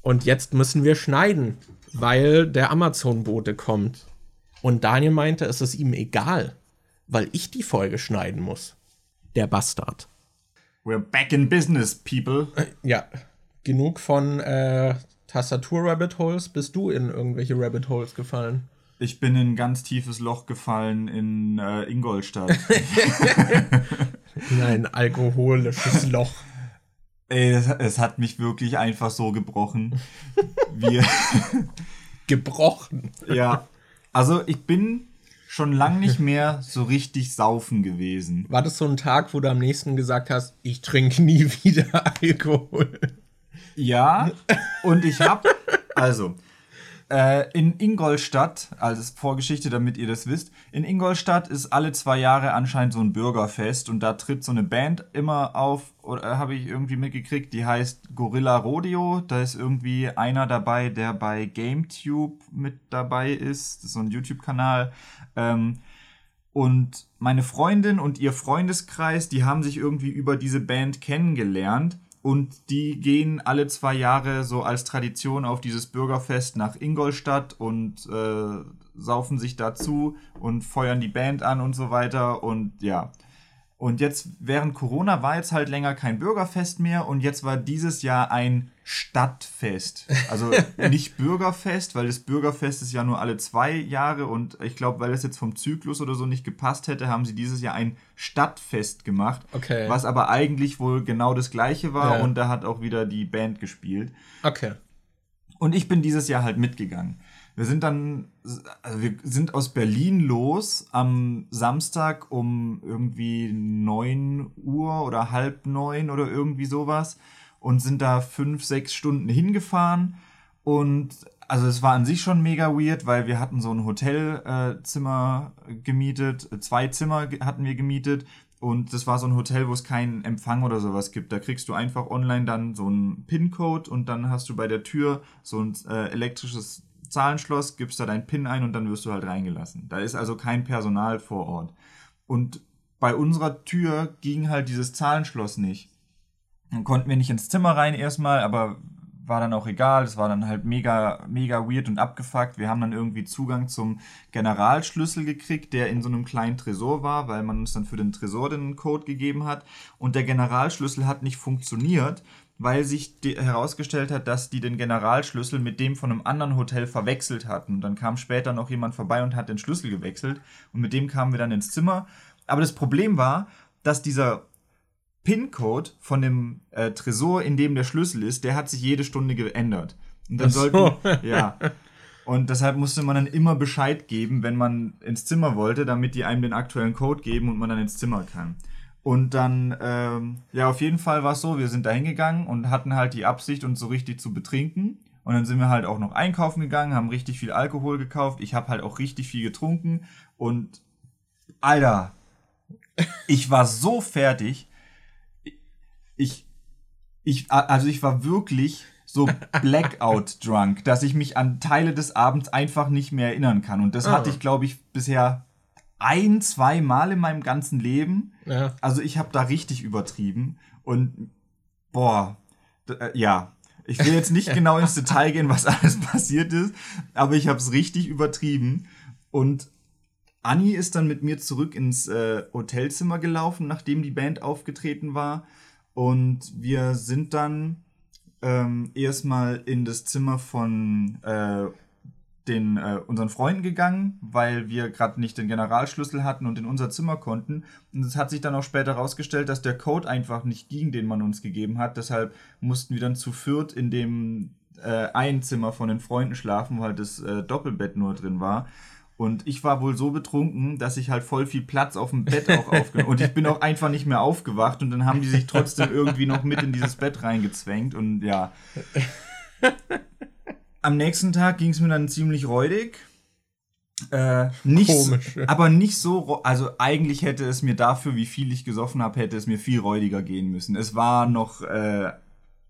Speaker 2: Und jetzt müssen wir schneiden, weil der Amazon-Bote kommt. Und Daniel meinte, es ist ihm egal, weil ich die Folge schneiden muss. Der Bastard.
Speaker 1: We're back in business, people.
Speaker 2: Äh, ja, genug von äh, Tastatur-Rabbit Holes. Bist du in irgendwelche Rabbit Holes gefallen?
Speaker 1: Ich bin in ein ganz tiefes Loch gefallen in äh, Ingolstadt. <laughs>
Speaker 2: in ein alkoholisches Loch.
Speaker 1: Ey, es, es, hat mich wirklich einfach so gebrochen. <laughs> Wir
Speaker 2: gebrochen.
Speaker 1: Ja. Also ich bin schon lang nicht mehr so richtig saufen gewesen.
Speaker 2: War das so ein Tag, wo du am nächsten gesagt hast, ich trinke nie <laughs> wieder Alkohol?
Speaker 1: Ja, und ich hab, also, äh, in Ingolstadt, als Vorgeschichte, damit ihr das wisst, in Ingolstadt ist alle zwei Jahre anscheinend so ein Bürgerfest und da tritt so eine Band immer auf, oder äh, habe ich irgendwie mitgekriegt, die heißt Gorilla Rodeo. Da ist irgendwie einer dabei, der bei GameTube mit dabei ist. Das ist so ein YouTube-Kanal. Ähm, und meine Freundin und ihr Freundeskreis, die haben sich irgendwie über diese Band kennengelernt und die gehen alle zwei Jahre so als Tradition auf dieses Bürgerfest nach Ingolstadt und äh, saufen sich dazu und feuern die Band an und so weiter. Und ja, und jetzt während Corona war jetzt halt länger kein Bürgerfest mehr und jetzt war dieses Jahr ein Stadtfest. Also <laughs> nicht Bürgerfest, weil das Bürgerfest ist ja nur alle zwei Jahre und ich glaube, weil es jetzt vom Zyklus oder so nicht gepasst hätte, haben sie dieses Jahr ein Stadtfest gemacht.
Speaker 2: Okay.
Speaker 1: Was aber eigentlich wohl genau das gleiche war ja. und da hat auch wieder die Band gespielt.
Speaker 2: Okay.
Speaker 1: Und ich bin dieses Jahr halt mitgegangen. Wir sind dann, also wir sind aus Berlin los am Samstag um irgendwie neun Uhr oder halb neun oder irgendwie sowas und sind da fünf, sechs Stunden hingefahren. Und also es war an sich schon mega weird, weil wir hatten so ein Hotelzimmer äh, gemietet, zwei Zimmer hatten wir gemietet und das war so ein Hotel, wo es keinen Empfang oder sowas gibt. Da kriegst du einfach online dann so einen PIN-Code und dann hast du bei der Tür so ein äh, elektrisches Zahlenschloss, gibst da dein PIN ein und dann wirst du halt reingelassen. Da ist also kein Personal vor Ort. Und bei unserer Tür ging halt dieses Zahlenschloss nicht. Dann konnten wir nicht ins Zimmer rein erstmal, aber war dann auch egal. Es war dann halt mega, mega weird und abgefuckt. Wir haben dann irgendwie Zugang zum Generalschlüssel gekriegt, der in so einem kleinen Tresor war, weil man uns dann für den Tresor den Code gegeben hat. Und der Generalschlüssel hat nicht funktioniert, weil sich herausgestellt hat, dass die den Generalschlüssel mit dem von einem anderen Hotel verwechselt hatten. Und dann kam später noch jemand vorbei und hat den Schlüssel gewechselt und mit dem kamen wir dann ins Zimmer. Aber das Problem war, dass dieser PIN-Code von dem äh, Tresor, in dem der Schlüssel ist, der hat sich jede Stunde geändert. Und dann so. sollten, <laughs> ja. Und deshalb musste man dann immer Bescheid geben, wenn man ins Zimmer wollte, damit die einem den aktuellen Code geben und man dann ins Zimmer kann. Und dann, ähm, ja, auf jeden Fall war es so, wir sind da hingegangen und hatten halt die Absicht, uns so richtig zu betrinken. Und dann sind wir halt auch noch einkaufen gegangen, haben richtig viel Alkohol gekauft. Ich habe halt auch richtig viel getrunken. Und, Alter, ich war so fertig. Ich, ich, also ich war wirklich so <laughs> Blackout drunk, dass ich mich an Teile des Abends einfach nicht mehr erinnern kann. Und das oh. hatte ich, glaube ich, bisher ein, zwei Mal in meinem ganzen Leben. Ja. Also ich habe da richtig übertrieben. Und boah, äh, ja. Ich will jetzt nicht <laughs> genau ins Detail gehen, was alles passiert ist, aber ich habe es richtig übertrieben. Und Anni ist dann mit mir zurück ins äh, Hotelzimmer gelaufen, nachdem die Band aufgetreten war. Und wir sind dann ähm, erstmal in das Zimmer von äh, den äh, unseren Freunden gegangen, weil wir gerade nicht den Generalschlüssel hatten und in unser Zimmer konnten. Und es hat sich dann auch später herausgestellt, dass der Code einfach nicht ging, den man uns gegeben hat. Deshalb mussten wir dann zu viert in dem äh, ein Zimmer von den Freunden schlafen, weil das äh, Doppelbett nur drin war. Und ich war wohl so betrunken, dass ich halt voll viel Platz auf dem Bett auch aufgenommen Und ich bin auch <laughs> einfach nicht mehr aufgewacht und dann haben die sich trotzdem irgendwie noch mit in dieses Bett reingezwängt und ja. Am nächsten Tag ging es mir dann ziemlich räudig. Äh, nicht, Komisch. Aber nicht so, also eigentlich hätte es mir dafür, wie viel ich gesoffen habe, hätte es mir viel räudiger gehen müssen. Es war noch äh,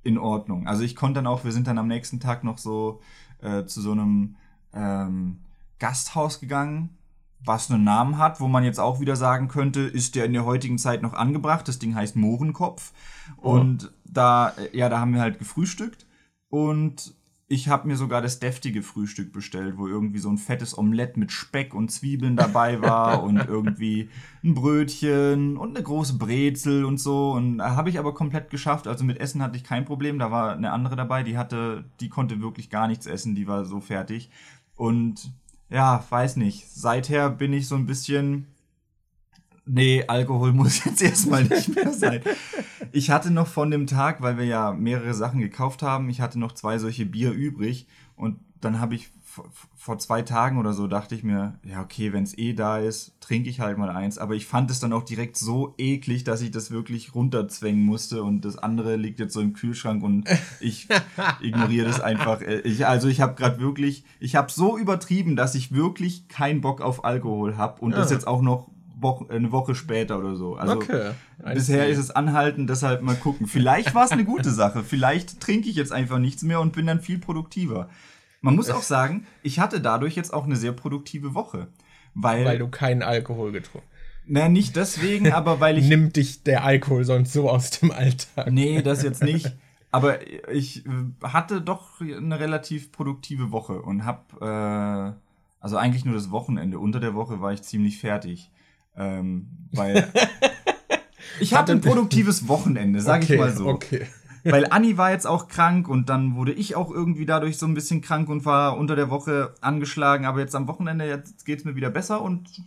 Speaker 1: in Ordnung. Also ich konnte dann auch, wir sind dann am nächsten Tag noch so äh, zu so einem ähm, Gasthaus gegangen, was einen Namen hat, wo man jetzt auch wieder sagen könnte, ist der in der heutigen Zeit noch angebracht. Das Ding heißt Mohrenkopf. Oh. Und da, ja, da haben wir halt gefrühstückt. Und ich habe mir sogar das deftige Frühstück bestellt, wo irgendwie so ein fettes Omelett mit Speck und Zwiebeln dabei war <laughs> und irgendwie ein Brötchen und eine große Brezel und so. Und habe ich aber komplett geschafft. Also mit Essen hatte ich kein Problem. Da war eine andere dabei, die hatte, die konnte wirklich gar nichts essen, die war so fertig. Und ja, weiß nicht. Seither bin ich so ein bisschen nee, Alkohol <laughs> muss jetzt erstmal nicht mehr sein. Ich hatte noch von dem Tag, weil wir ja mehrere Sachen gekauft haben, ich hatte noch zwei solche Bier übrig und dann habe ich vor zwei Tagen oder so dachte ich mir, ja, okay, wenn es eh da ist, trinke ich halt mal eins. Aber ich fand es dann auch direkt so eklig, dass ich das wirklich runterzwängen musste und das andere liegt jetzt so im Kühlschrank und <laughs> ich ignoriere das einfach. Ich, also ich habe gerade wirklich, ich habe so übertrieben, dass ich wirklich keinen Bock auf Alkohol habe und ja. das jetzt auch noch Woche, eine Woche später oder so. Also okay. bisher ist es anhalten, deshalb mal gucken. Vielleicht war es eine gute Sache. Vielleicht trinke ich jetzt einfach nichts mehr und bin dann viel produktiver. Man muss auch <laughs> sagen, ich hatte dadurch jetzt auch eine sehr produktive Woche. Weil,
Speaker 2: weil du keinen Alkohol getrunken
Speaker 1: Na, nicht deswegen, aber weil ich. <laughs>
Speaker 2: Nimmt dich der Alkohol sonst so aus dem Alltag?
Speaker 1: Nee, das jetzt <laughs> nicht. Aber ich äh, hatte doch eine relativ produktive Woche und hab, äh, also eigentlich nur das Wochenende. Unter der Woche war ich ziemlich fertig. Ähm, weil ich hatte ein produktives Wochenende, sag okay, ich mal so. Okay. Weil Anni war jetzt auch krank und dann wurde ich auch irgendwie dadurch so ein bisschen krank und war unter der Woche angeschlagen. Aber jetzt am Wochenende jetzt geht's mir wieder besser und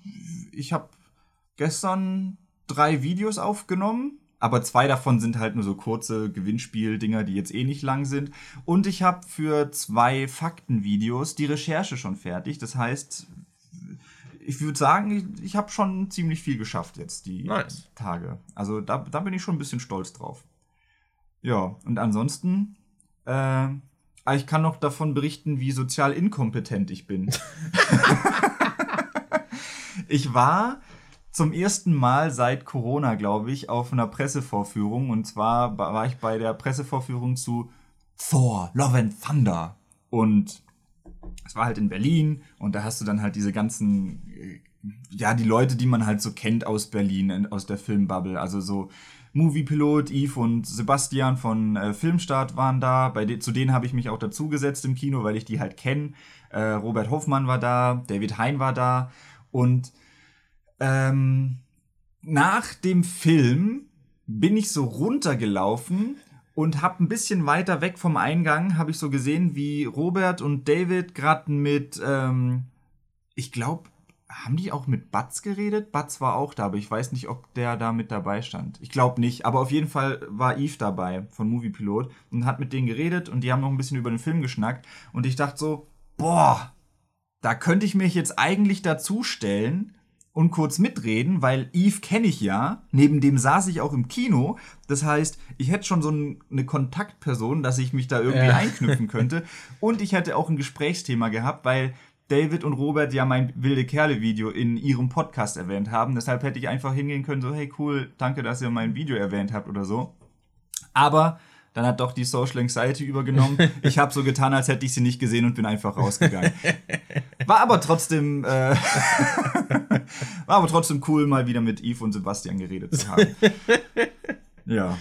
Speaker 1: ich habe gestern drei Videos aufgenommen. Aber zwei davon sind halt nur so kurze Gewinnspiel-Dinger, die jetzt eh nicht lang sind. Und ich habe für zwei Faktenvideos die Recherche schon fertig. Das heißt, ich würde sagen, ich, ich habe schon ziemlich viel geschafft jetzt die nice. Tage. Also da, da bin ich schon ein bisschen stolz drauf. Ja, und ansonsten, äh, ich kann noch davon berichten, wie sozial inkompetent ich bin. <laughs> ich war zum ersten Mal seit Corona, glaube ich, auf einer Pressevorführung. Und zwar war ich bei der Pressevorführung zu Thor, Love and Thunder. Und es war halt in Berlin und da hast du dann halt diese ganzen, äh, ja, die Leute, die man halt so kennt aus Berlin, aus der Filmbubble. Also so Moviepilot, Yves und Sebastian von äh, Filmstart waren da. Bei de zu denen habe ich mich auch dazugesetzt im Kino, weil ich die halt kenne. Äh, Robert Hoffmann war da, David Hein war da. Und ähm, nach dem Film bin ich so runtergelaufen und habe ein bisschen weiter weg vom Eingang habe ich so gesehen, wie Robert und David gerade mit, ähm, ich glaube, haben die auch mit Batz geredet? Batz war auch da, aber ich weiß nicht, ob der da mit dabei stand. Ich glaube nicht, aber auf jeden Fall war Eve dabei von Movie Pilot und hat mit denen geredet und die haben noch ein bisschen über den Film geschnackt und ich dachte so, boah, da könnte ich mich jetzt eigentlich dazustellen und kurz mitreden, weil Eve kenne ich ja. Neben dem saß ich auch im Kino. Das heißt, ich hätte schon so eine Kontaktperson, dass ich mich da irgendwie ja. einknüpfen könnte. <laughs> Und ich hätte auch ein Gesprächsthema gehabt, weil David und Robert ja mein wilde Kerle Video in ihrem Podcast erwähnt haben. Deshalb hätte ich einfach hingehen können, so hey cool, danke, dass ihr mein Video erwähnt habt oder so. Aber dann hat doch die Social Anxiety übergenommen. Ich habe so getan, als hätte ich sie nicht gesehen und bin einfach rausgegangen. War aber trotzdem, äh, <laughs> war aber trotzdem cool, mal wieder mit Yves und Sebastian geredet zu haben. Ja.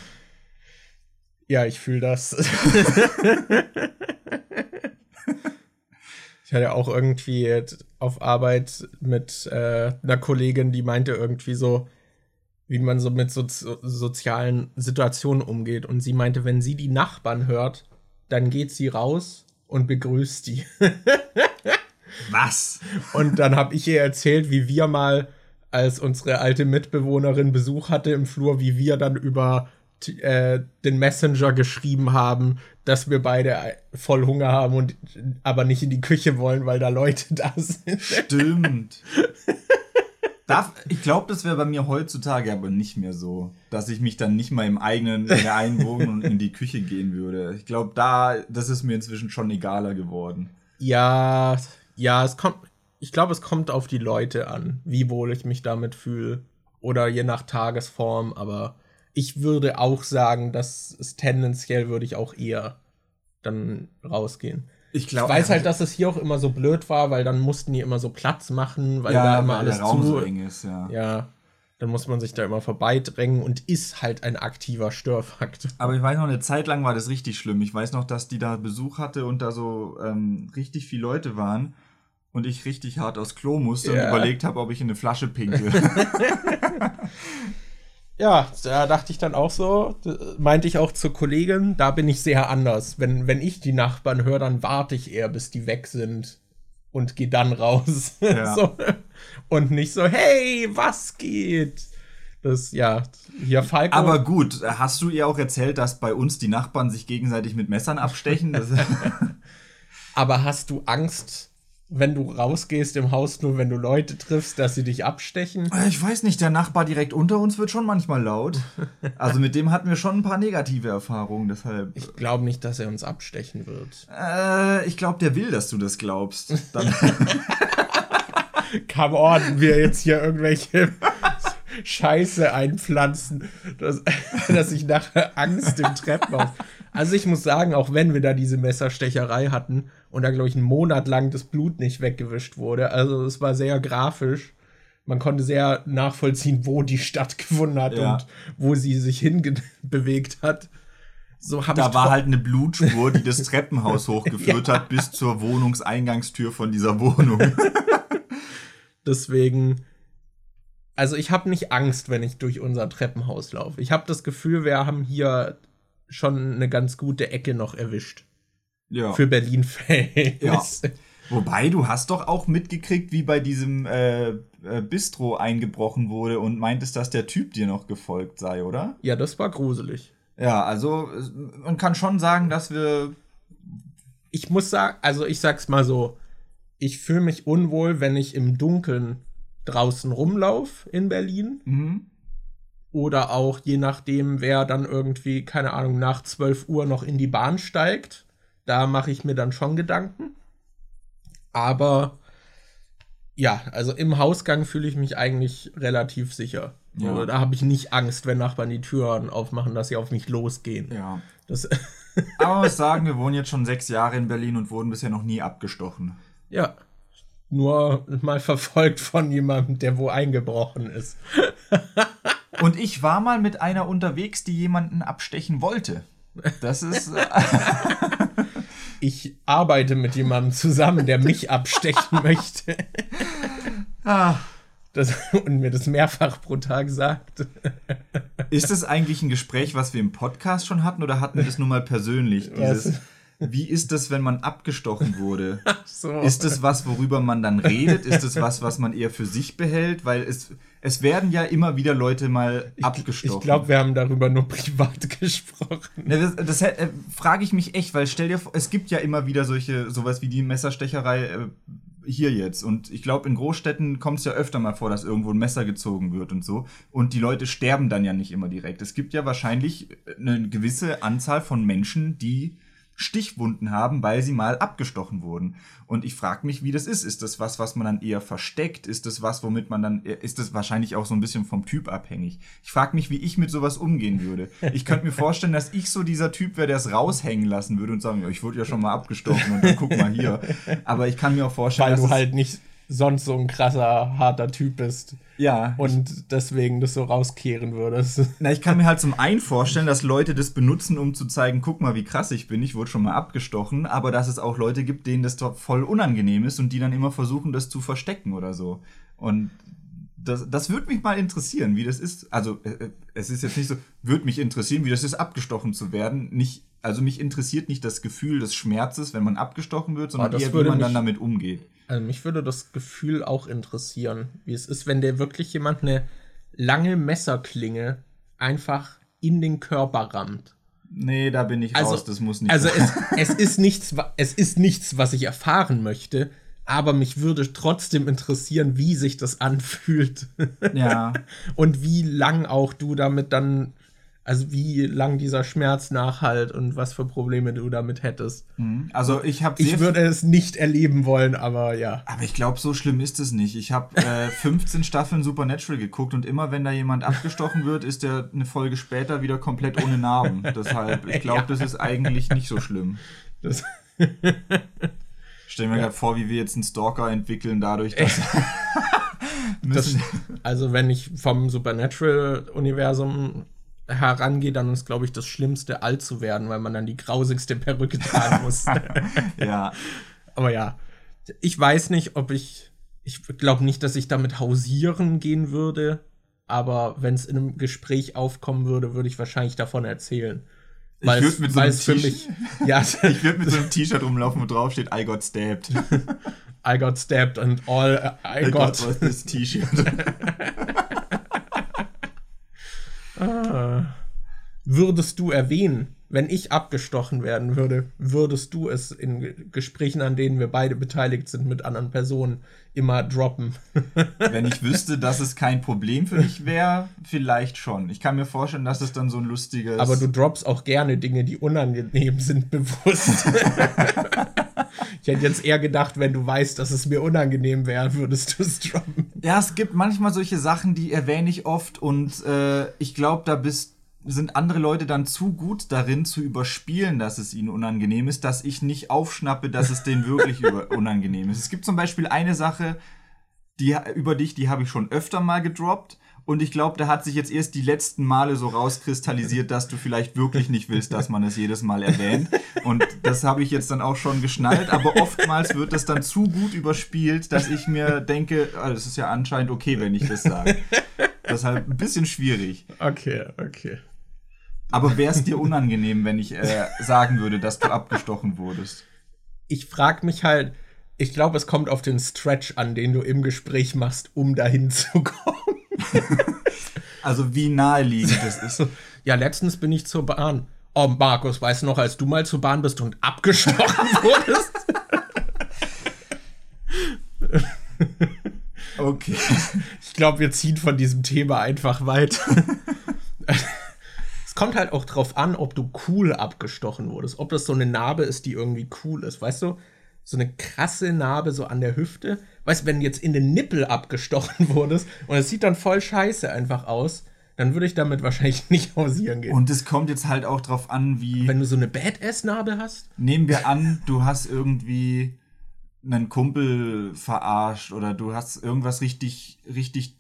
Speaker 2: Ja, ich fühle das. <laughs> ich hatte auch irgendwie auf Arbeit mit äh, einer Kollegin, die meinte irgendwie so, wie man so mit so, so sozialen Situationen umgeht. Und sie meinte, wenn sie die Nachbarn hört, dann geht sie raus und begrüßt die. <laughs>
Speaker 1: Was?
Speaker 2: Und dann habe ich ihr erzählt, wie wir mal, als unsere alte Mitbewohnerin Besuch hatte im Flur, wie wir dann über äh, den Messenger geschrieben haben, dass wir beide voll Hunger haben und aber nicht in die Küche wollen, weil da Leute <laughs> da sind.
Speaker 1: Stimmt. Darf, ich glaube, das wäre bei mir heutzutage aber nicht mehr so, dass ich mich dann nicht mal im eigenen in der einen Wohnung und in die Küche gehen würde. Ich glaube, da, das ist mir inzwischen schon egaler geworden.
Speaker 2: Ja, ja, es kommt, ich glaube, es kommt auf die Leute an, wie wohl ich mich damit fühle. Oder je nach Tagesform, aber ich würde auch sagen, dass es tendenziell würde ich auch eher dann rausgehen. Ich, glaub, ich weiß halt, dass es hier auch immer so blöd war, weil dann mussten die immer so Platz machen, weil ja, da immer weil alles der Raum zu so eng ist, ja. Ja, dann muss man sich da immer vorbeidrängen und ist halt ein aktiver Störfaktor.
Speaker 1: Aber ich weiß noch, eine Zeit lang war das richtig schlimm. Ich weiß noch, dass die da Besuch hatte und da so ähm, richtig viele Leute waren und ich richtig hart aufs Klo musste ja. und überlegt habe, ob ich in eine Flasche pinkel. <laughs> <laughs>
Speaker 2: Ja, da dachte ich dann auch so, meinte ich auch zur Kollegin, da bin ich sehr anders. Wenn, wenn ich die Nachbarn höre, dann warte ich eher, bis die weg sind und gehe dann raus. <laughs> Ja. so. Und nicht so, hey, was geht? Das, ja, hier Falco.
Speaker 1: Aber gut, hast du ihr auch erzählt, dass bei uns die Nachbarn sich gegenseitig mit Messern abstechen? <laughs> <laughs>
Speaker 2: Aber hast du Angst, wenn du rausgehst im Haus, nur wenn du Leute triffst, dass sie dich abstechen?
Speaker 1: Äh, ich weiß nicht, der Nachbar direkt unter uns wird schon manchmal laut. <laughs> Also mit dem hatten wir schon ein paar negative Erfahrungen, deshalb.
Speaker 2: Ich glaube nicht, dass er uns abstechen wird.
Speaker 1: Äh, ich glaube, der will, dass du das glaubst. Dann <laughs>
Speaker 2: Come on, wir jetzt hier irgendwelche <laughs> Scheiße einpflanzen, dass, dass ich nachher Angst im Treppenhaus. Also ich muss sagen, auch wenn wir da diese Messerstecherei hatten und da, glaube ich, einen Monat lang das Blut nicht weggewischt wurde, also es war sehr grafisch. Man konnte sehr nachvollziehen, wo die stattgefunden hat ja. und wo sie sich hinbewegt hat.
Speaker 1: So da war halt eine Blutspur, die das <laughs> Treppenhaus hochgeführt ja. hat, bis zur Wohnungseingangstür von dieser Wohnung. <laughs>
Speaker 2: Deswegen, also ich habe nicht Angst, wenn ich durch unser Treppenhaus laufe. Ich habe das Gefühl, wir haben hier schon eine ganz gute Ecke noch erwischt. Ja. Für Berlin-Fans.
Speaker 1: Ja. Wobei, du hast doch auch mitgekriegt, wie bei diesem äh, äh, Bistro eingebrochen wurde und meintest, dass der Typ dir noch gefolgt sei, oder?
Speaker 2: Ja, das war gruselig.
Speaker 1: Ja, also man kann schon sagen, dass wir.
Speaker 2: Ich muss sagen, also ich sag's mal so, ich fühle mich unwohl, wenn ich im Dunkeln draußen rumlaufe in Berlin. Mhm. Oder auch je nachdem, wer dann irgendwie, keine Ahnung, nach 12 Uhr noch in die Bahn steigt. Da mache ich mir dann schon Gedanken. Aber ja, also im Hausgang fühle ich mich eigentlich relativ sicher. Ja. Also, da habe ich nicht Angst, wenn Nachbarn die Türen aufmachen, dass sie auf mich losgehen.
Speaker 1: Ja. Das <laughs> Aber man muss sagen, wir wohnen jetzt schon sechs Jahre in Berlin und wurden bisher noch nie abgestochen.
Speaker 2: Ja. Nur mal verfolgt von jemandem, der wo eingebrochen ist. <laughs>
Speaker 1: Und ich war mal mit einer unterwegs, die jemanden abstechen wollte. Das ist. <laughs>
Speaker 2: Ich arbeite mit jemandem zusammen, der mich <laughs> abstechen möchte. Ah. Das, und mir das mehrfach pro Tag sagt.
Speaker 1: Ist das eigentlich ein Gespräch, was wir im Podcast schon hatten, oder hatten wir das nur mal persönlich? <laughs> Dieses? Wie ist das, wenn man abgestochen wurde? <laughs> So. Ist das was, worüber man dann redet? Ist das was, was man eher für sich behält? Weil es, es werden ja immer wieder Leute mal
Speaker 2: ich,
Speaker 1: abgestochen.
Speaker 2: Ich glaube, wir haben darüber nur <laughs> privat gesprochen.
Speaker 1: Ja, das, das äh, frage ich mich echt, weil stell dir vor, es gibt ja immer wieder solche, sowas wie die Messerstecherei äh, hier jetzt. Und ich glaube, in Großstädten kommt es ja öfter mal vor, dass irgendwo ein Messer gezogen wird und so. Und die Leute sterben dann ja nicht immer direkt. Es gibt ja wahrscheinlich eine gewisse Anzahl von Menschen, die Stichwunden haben, weil sie mal abgestochen wurden. Und ich frage mich, wie das ist. Ist das was, was man dann eher versteckt? Ist das was, womit man dann, ist das wahrscheinlich auch so ein bisschen vom Typ abhängig? Ich frage mich, wie ich mit sowas umgehen würde. Ich könnte mir vorstellen, dass ich so dieser Typ wäre, der es raushängen lassen würde und sagen, ich wurde ja schon mal abgestochen und dann guck mal hier. Aber ich kann mir auch vorstellen,
Speaker 2: weil du halt nicht sonst so ein krasser, harter Typ bist.
Speaker 1: Ja.
Speaker 2: Und deswegen das so rauskehren würdest. <laughs>
Speaker 1: Na, ich kann mir halt zum einen vorstellen, dass Leute das benutzen, um zu zeigen, guck mal, wie krass ich bin, ich wurde schon mal abgestochen, aber dass es auch Leute gibt, denen das doch voll unangenehm ist und die dann immer versuchen, das zu verstecken oder so. Und das, das würde mich mal interessieren, wie das ist. Also, äh, äh, es ist jetzt nicht so, würde mich interessieren, wie das ist, abgestochen zu werden. Nicht, also mich interessiert nicht das Gefühl des Schmerzes, wenn man abgestochen wird, sondern
Speaker 2: das
Speaker 1: eher, wie man
Speaker 2: mich-
Speaker 1: dann damit umgeht.
Speaker 2: Also mich würde das Gefühl auch interessieren, wie es ist, wenn dir wirklich jemand eine lange Messerklinge einfach in den Körper rammt.
Speaker 1: Nee, da bin ich
Speaker 2: Also-
Speaker 1: raus, das muss nicht
Speaker 2: Also es, es ist nichts, es ist nichts, was ich erfahren möchte, aber mich würde trotzdem interessieren, wie sich das anfühlt
Speaker 1: Ja. <laughs>
Speaker 2: und wie lang auch du damit dann, also wie lang dieser Schmerz nachhalt und was für Probleme du damit hättest.
Speaker 1: Mhm. Also ich habe
Speaker 2: Ich würde es nicht erleben wollen, aber ja.
Speaker 1: Aber ich glaube, so schlimm ist es nicht. Ich habe äh, <laughs> 15 Staffeln Supernatural geguckt und immer wenn da jemand abgestochen wird, ist der eine Folge später wieder komplett ohne Narben. <laughs> Deshalb, ich glaube,
Speaker 2: Ja.
Speaker 1: das ist eigentlich nicht so schlimm.
Speaker 2: Das, <laughs>
Speaker 1: Stell mir gerade vor, wie wir jetzt einen Stalker entwickeln, dadurch, dass.
Speaker 2: das, also wenn ich vom Supernatural-Universum herangehe, dann ist, glaube ich, das Schlimmste, alt zu werden, weil man dann die grausigste Perücke tragen muss. <laughs>
Speaker 1: ja.
Speaker 2: Aber ja, ich weiß nicht, ob ich. Ich glaube nicht, dass ich damit hausieren gehen würde. Aber wenn es in einem Gespräch aufkommen würde, würde ich wahrscheinlich davon erzählen.
Speaker 1: Ich
Speaker 2: Weil
Speaker 1: würd
Speaker 2: es
Speaker 1: mit so einem
Speaker 2: für mich. Ja, <laughs>
Speaker 1: Ich würde mit so einem T-Shirt rumlaufen, wo drauf steht, I got stabbed. <laughs>
Speaker 2: I got stabbed and all I,
Speaker 1: I
Speaker 2: got.
Speaker 1: was this T-Shirt.
Speaker 2: Ah. Würdest du erwähnen, wenn ich abgestochen werden würde, würdest du es in Ge- Gesprächen, an denen wir beide beteiligt sind mit anderen Personen, immer droppen? <laughs>
Speaker 1: Wenn ich wüsste, dass es kein Problem für mich wäre, vielleicht schon. Ich kann mir vorstellen, dass es dann so ein lustiges.
Speaker 2: Aber du droppst auch gerne Dinge, die unangenehm sind, bewusst. <laughs> ich hätte jetzt eher gedacht, wenn du weißt, dass es mir unangenehm wäre, würdest du es droppen.
Speaker 1: Ja, es gibt manchmal solche Sachen, die erwähne ich oft und äh, ich glaube, da bist, sind andere Leute dann zu gut darin zu überspielen, dass es ihnen unangenehm ist, dass ich nicht aufschnappe, dass es denen wirklich <laughs> unangenehm ist. Es gibt zum Beispiel eine Sache, die, über dich, die habe ich schon öfter mal gedroppt. Und ich glaube, da hat sich jetzt erst die letzten Male so rauskristallisiert, dass du vielleicht wirklich nicht willst, dass man es jedes Mal erwähnt. Und das habe ich jetzt dann auch schon geschnallt. Aber oftmals wird das dann zu gut überspielt, dass ich mir denke, ah, das ist ja anscheinend okay, wenn ich das sage. Deshalb ein bisschen schwierig.
Speaker 2: Okay, okay.
Speaker 1: Aber wäre es dir unangenehm, wenn ich äh, sagen würde, dass du abgestochen wurdest?
Speaker 2: Ich frage mich halt, ich glaube, es kommt auf den Stretch an, den du im Gespräch machst, um dahin zu kommen. <laughs>
Speaker 1: Also wie naheliegend das ist.
Speaker 2: Ja, letztens bin ich zur Bahn. Oh, Markus, weißt du noch, als du mal zur Bahn bist und abgestochen <laughs> wurdest?
Speaker 1: Okay.
Speaker 2: Ich glaube, wir ziehen von diesem Thema einfach weiter. es kommt halt auch drauf an, ob du cool abgestochen wurdest. Ob das so eine Narbe ist, die irgendwie cool ist. Weißt du, so eine krasse Narbe so an der Hüfte. Weißt du, wenn jetzt in den Nippel abgestochen <laughs> wurdest und es sieht dann voll scheiße einfach aus, dann würde ich damit wahrscheinlich <laughs> nicht hausieren gehen.
Speaker 1: Und es kommt jetzt halt auch drauf an, wie.
Speaker 2: wenn du so eine Badass-Narbe hast?
Speaker 1: Nehmen wir an, du hast irgendwie einen Kumpel verarscht oder du hast irgendwas richtig, richtig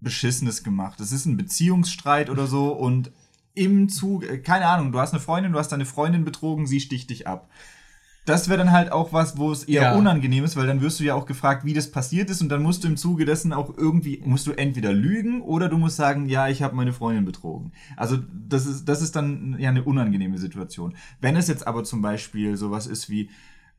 Speaker 1: Beschissenes gemacht. Es ist ein Beziehungsstreit oder so und im Zug, keine Ahnung, du hast eine Freundin, du hast deine Freundin betrogen, sie sticht dich ab. Das wäre dann halt auch was, wo es eher
Speaker 2: Ja.
Speaker 1: unangenehm ist, weil dann wirst du ja auch gefragt, wie das passiert ist und dann musst du im Zuge dessen auch irgendwie, musst du entweder lügen oder du musst sagen, ja, ich habe meine Freundin betrogen. Also das ist, das ist dann ja eine unangenehme Situation. Wenn es jetzt aber zum Beispiel sowas ist wie,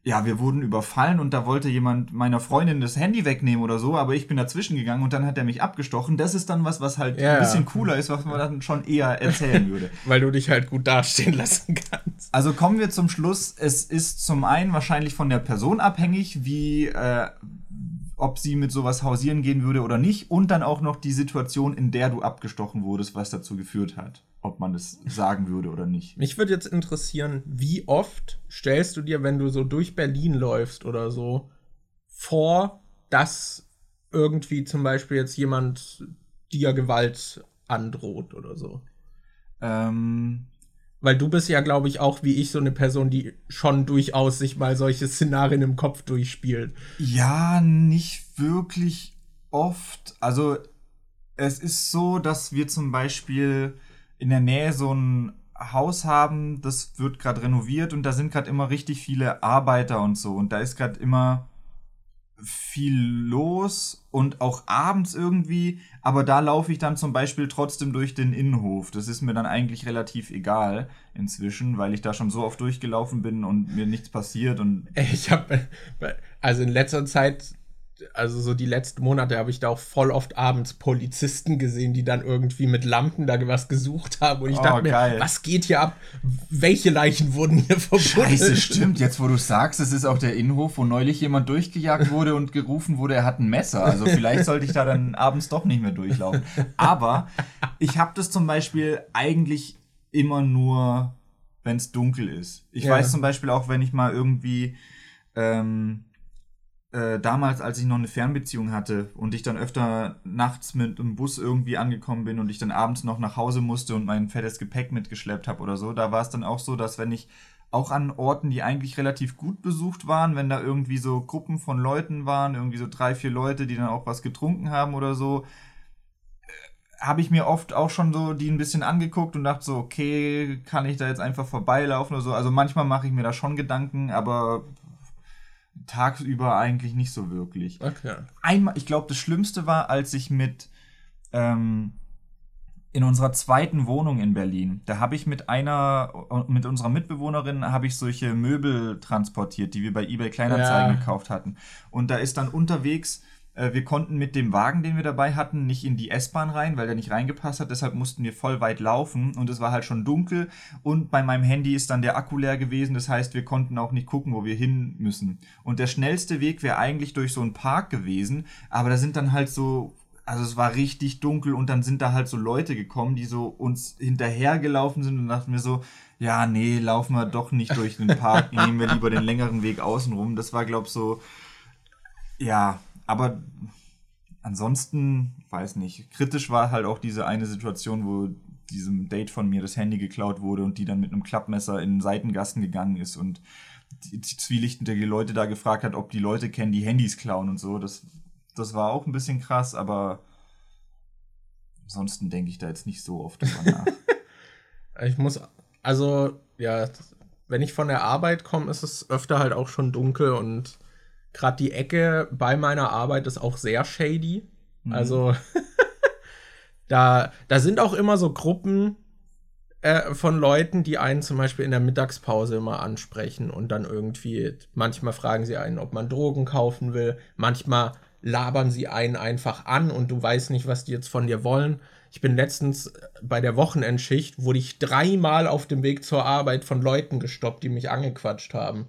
Speaker 1: ja, wir wurden überfallen und da wollte jemand meiner Freundin das Handy wegnehmen oder so, aber ich bin dazwischen gegangen und dann hat er mich abgestochen. Das ist dann was, was halt
Speaker 2: Ja.
Speaker 1: ein bisschen cooler ist, was man dann schon eher erzählen <laughs> würde.
Speaker 2: Weil du dich halt gut dastehen lassen kannst.
Speaker 1: Also kommen wir zum Schluss. Es ist zum einen wahrscheinlich von der Person abhängig, wie äh, ob sie mit sowas hausieren gehen würde oder nicht. Und dann auch noch die Situation, in der du abgestochen wurdest, was dazu geführt hat. Ob man das sagen würde oder nicht.
Speaker 2: Mich würde jetzt interessieren, wie oft stellst du dir, wenn du so durch Berlin läufst oder so, vor, dass irgendwie zum Beispiel jetzt jemand dir Gewalt androht oder so?
Speaker 1: Ähm,
Speaker 2: Weil du bist ja, glaube ich, auch wie ich so eine Person, die schon durchaus sich mal solche Szenarien im Kopf durchspielt.
Speaker 1: Ja, nicht wirklich oft. Also es ist so, dass wir zum Beispiel in der Nähe so ein Haus haben, das wird gerade renoviert und da sind gerade immer richtig viele Arbeiter und so. Und da ist gerade immer viel los und auch abends irgendwie, aber da laufe ich dann zum Beispiel trotzdem durch den Innenhof. Das ist mir dann eigentlich relativ egal inzwischen, weil ich da schon so oft durchgelaufen bin und mir nichts passiert und.
Speaker 2: Ich habe, also in letzter Zeit also so die letzten Monate habe ich da auch voll oft abends Polizisten gesehen, die dann irgendwie mit Lampen da was gesucht haben. Und ich oh, dachte mir, geil. was geht hier ab? Welche Leichen wurden hier
Speaker 1: verbunden? Scheiße, stimmt. Jetzt, wo du sagst, es ist auch der Innenhof, wo neulich jemand durchgejagt wurde und gerufen wurde, er hat ein Messer. Also vielleicht sollte ich da dann abends doch nicht mehr durchlaufen. Aber ich habe das zum Beispiel eigentlich immer nur, wenn es dunkel ist. Ich ja. weiß zum Beispiel auch, wenn ich mal irgendwie ähm, äh, damals, als ich noch eine Fernbeziehung hatte und ich dann öfter nachts mit dem Bus irgendwie angekommen bin und ich dann abends noch nach Hause musste und mein fettes Gepäck mitgeschleppt habe oder so, da war es dann auch so, dass wenn ich auch an Orten, die eigentlich relativ gut besucht waren, wenn da irgendwie so Gruppen von Leuten waren, irgendwie so drei, vier Leute, die dann auch was getrunken haben oder so, äh, habe ich mir oft auch schon so die ein bisschen angeguckt und dachte so, okay, kann ich da jetzt einfach vorbeilaufen oder so. Also manchmal mache ich mir da schon Gedanken, aber tagsüber eigentlich nicht so wirklich. Okay. Einmal, ich glaube, das Schlimmste war, als ich mit ähm, in unserer zweiten Wohnung in Berlin, da habe ich mit einer, mit unserer Mitbewohnerin, habe ich solche Möbel transportiert, die wir bei eBay Kleinanzeigen ja. gekauft hatten. Und da ist dann unterwegs wir konnten mit dem Wagen, den wir dabei hatten, nicht in die S-Bahn rein, weil der nicht reingepasst hat. Deshalb mussten wir voll weit laufen und es war halt schon dunkel. Und bei meinem Handy ist dann der Akku leer gewesen. Das heißt, wir konnten auch nicht gucken, wo wir hin müssen. Und der schnellste Weg wäre eigentlich durch so einen Park gewesen. Aber da sind dann halt so also es war richtig dunkel und dann sind da halt so Leute gekommen, die so uns hinterhergelaufen sind und dachten mir so, ja, nee, laufen wir doch nicht durch den Park, <laughs> nehmen wir lieber den längeren Weg außenrum. Das war, glaub so, ja, aber ansonsten, weiß nicht, kritisch war halt auch diese eine Situation, wo diesem Date von mir das Handy geklaut wurde und die dann mit einem Klappmesser in den Seitengassen gegangen ist und die, die zwielichtende Leute da gefragt hat, ob die Leute kennen, die Handys klauen und so. Das, das war auch ein bisschen krass, aber ansonsten denke ich da jetzt nicht so oft drüber nach. <laughs>
Speaker 2: ich muss, also, ja, wenn ich von der Arbeit komme, ist es öfter halt auch schon dunkel und gerade die Ecke bei meiner Arbeit ist auch sehr shady. Mhm. Also <laughs> da, da sind auch immer so Gruppen äh, von Leuten, die einen zum Beispiel in der Mittagspause immer ansprechen und dann irgendwie, manchmal fragen sie einen, ob man Drogen kaufen will, manchmal labern sie einen einfach an und du weißt nicht, was die jetzt von dir wollen. Ich bin letztens bei der Wochenendschicht, wurde ich dreimal auf dem Weg zur Arbeit von Leuten gestoppt, die mich angequatscht haben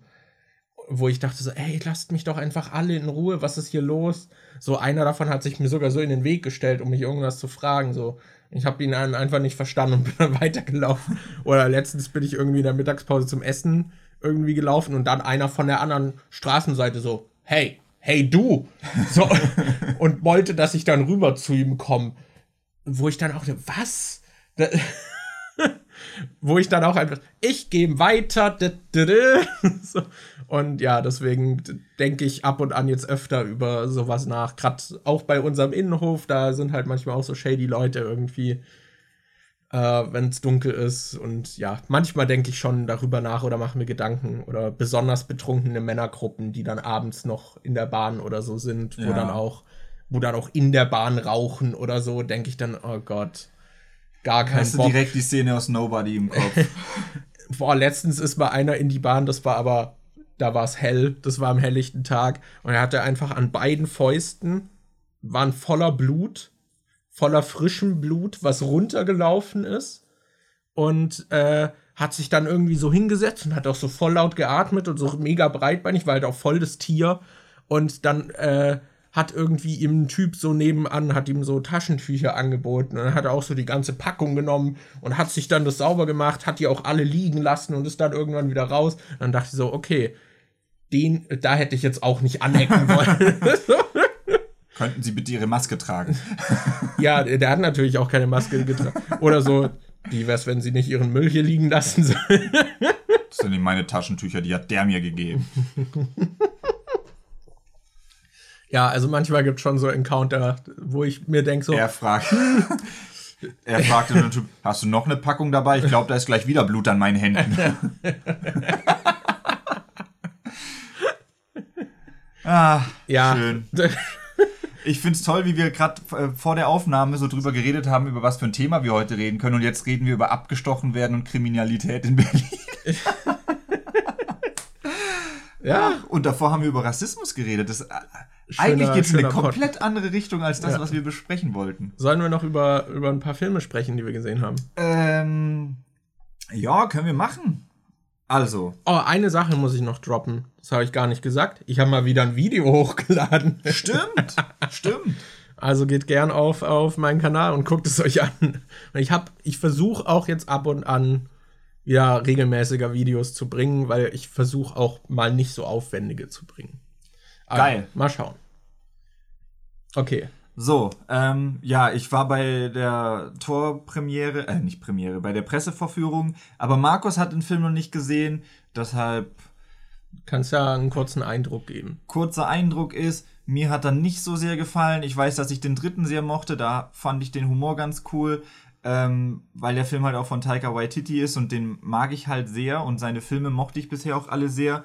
Speaker 2: wo ich dachte so, ey, lasst mich doch einfach alle in Ruhe, was ist hier los? So einer davon hat sich mir sogar so in den Weg gestellt, um mich irgendwas zu fragen, so. Ich habe ihn einfach nicht verstanden und <laughs> bin dann weitergelaufen. Oder letztens bin ich irgendwie in der Mittagspause zum Essen irgendwie gelaufen und dann einer von der anderen Straßenseite so, hey, hey du! So, <laughs> und wollte, dass ich dann rüber zu ihm komme. Wo ich dann auch, was? <laughs> wo ich dann auch einfach, ich gehe weiter. <laughs> So. Und ja, deswegen denke ich ab und an jetzt öfter über sowas nach. Gerade auch bei unserem Innenhof, da sind halt manchmal auch so shady Leute irgendwie, äh, wenn es dunkel ist. Und ja, manchmal denke ich schon darüber nach oder mache mir Gedanken. Oder besonders betrunkene Männergruppen, die dann abends noch in der Bahn oder so sind, wo ja. dann auch, wo dann auch in der Bahn rauchen oder so, denke ich dann, oh Gott, gar kein
Speaker 1: Hast Bock. du direkt die Szene aus Nobody im Kopf? <laughs>
Speaker 2: Boah, letztens ist mal einer in die Bahn, das war aber da war es hell, das war am helllichten Tag. Und er hatte einfach an beiden Fäusten, waren voller Blut, voller frischem Blut, was runtergelaufen ist. Und äh, hat sich dann irgendwie so hingesetzt und hat auch so voll laut geatmet und so mega breitbeinig, weil halt auch voll das Tier. Und dann äh, hat irgendwie ihm ein Typ so nebenan, hat ihm so Taschentücher angeboten und dann hat er auch so die ganze Packung genommen und hat sich dann das sauber gemacht, hat die auch alle liegen lassen und ist dann irgendwann wieder raus. Und dann dachte ich so, okay, den, da hätte ich jetzt auch nicht anecken <laughs> wollen. <laughs>
Speaker 1: Könnten Sie bitte Ihre Maske tragen? <laughs>
Speaker 2: ja, der hat natürlich auch keine Maske getragen. Oder so, wie wär's, wenn Sie nicht Ihren Müll hier liegen lassen sollen?
Speaker 1: das sind nicht meine Taschentücher, die hat der mir gegeben.
Speaker 2: Ja, also manchmal gibt es schon so Encounter, wo ich mir denke so.
Speaker 1: Er fragt. <laughs> er Typ, hast du noch eine Packung dabei? Ich glaube, da ist gleich wieder Blut an meinen Händen. <laughs> Ah, ja. schön. <laughs> Ich finde es toll, wie wir gerade äh, vor der Aufnahme so drüber geredet haben, über was für ein Thema wir heute reden können. Und jetzt reden wir über abgestochen werden und Kriminalität in Berlin. ja. Und davor haben wir über Rassismus geredet. Das, äh, schöner, eigentlich geht es in eine komplett Pod. andere Richtung als das, ja. was wir besprechen wollten.
Speaker 2: Sollen wir noch über, über ein paar Filme sprechen, die wir gesehen haben?
Speaker 1: Ähm, ja, können wir machen. Also.
Speaker 2: Oh, eine Sache muss ich noch droppen. Das habe ich gar nicht gesagt. Ich habe mal wieder ein Video <laughs> hochgeladen.
Speaker 1: Stimmt, stimmt.
Speaker 2: Also geht gern auf, auf meinen Kanal und guckt es euch an. Ich habe, ich versuche auch jetzt ab und an wieder regelmäßiger Videos zu bringen, weil ich versuche auch mal nicht so aufwendige zu bringen.
Speaker 1: Aber Geil.
Speaker 2: Mal schauen. Okay.
Speaker 1: So, ähm, ja, ich war bei der Torpremiere, äh, nicht Premiere, bei der Pressevorführung, aber Markus hat den Film noch nicht gesehen, deshalb.
Speaker 2: Kannst ja einen kurzen Eindruck geben.
Speaker 1: Kurzer Eindruck ist, mir hat er nicht so sehr gefallen. Ich weiß, dass ich den dritten sehr mochte, da fand ich den Humor ganz cool, ähm, weil der Film halt auch von Taika Waititi ist und den mag ich halt sehr und seine Filme mochte ich bisher auch alle sehr.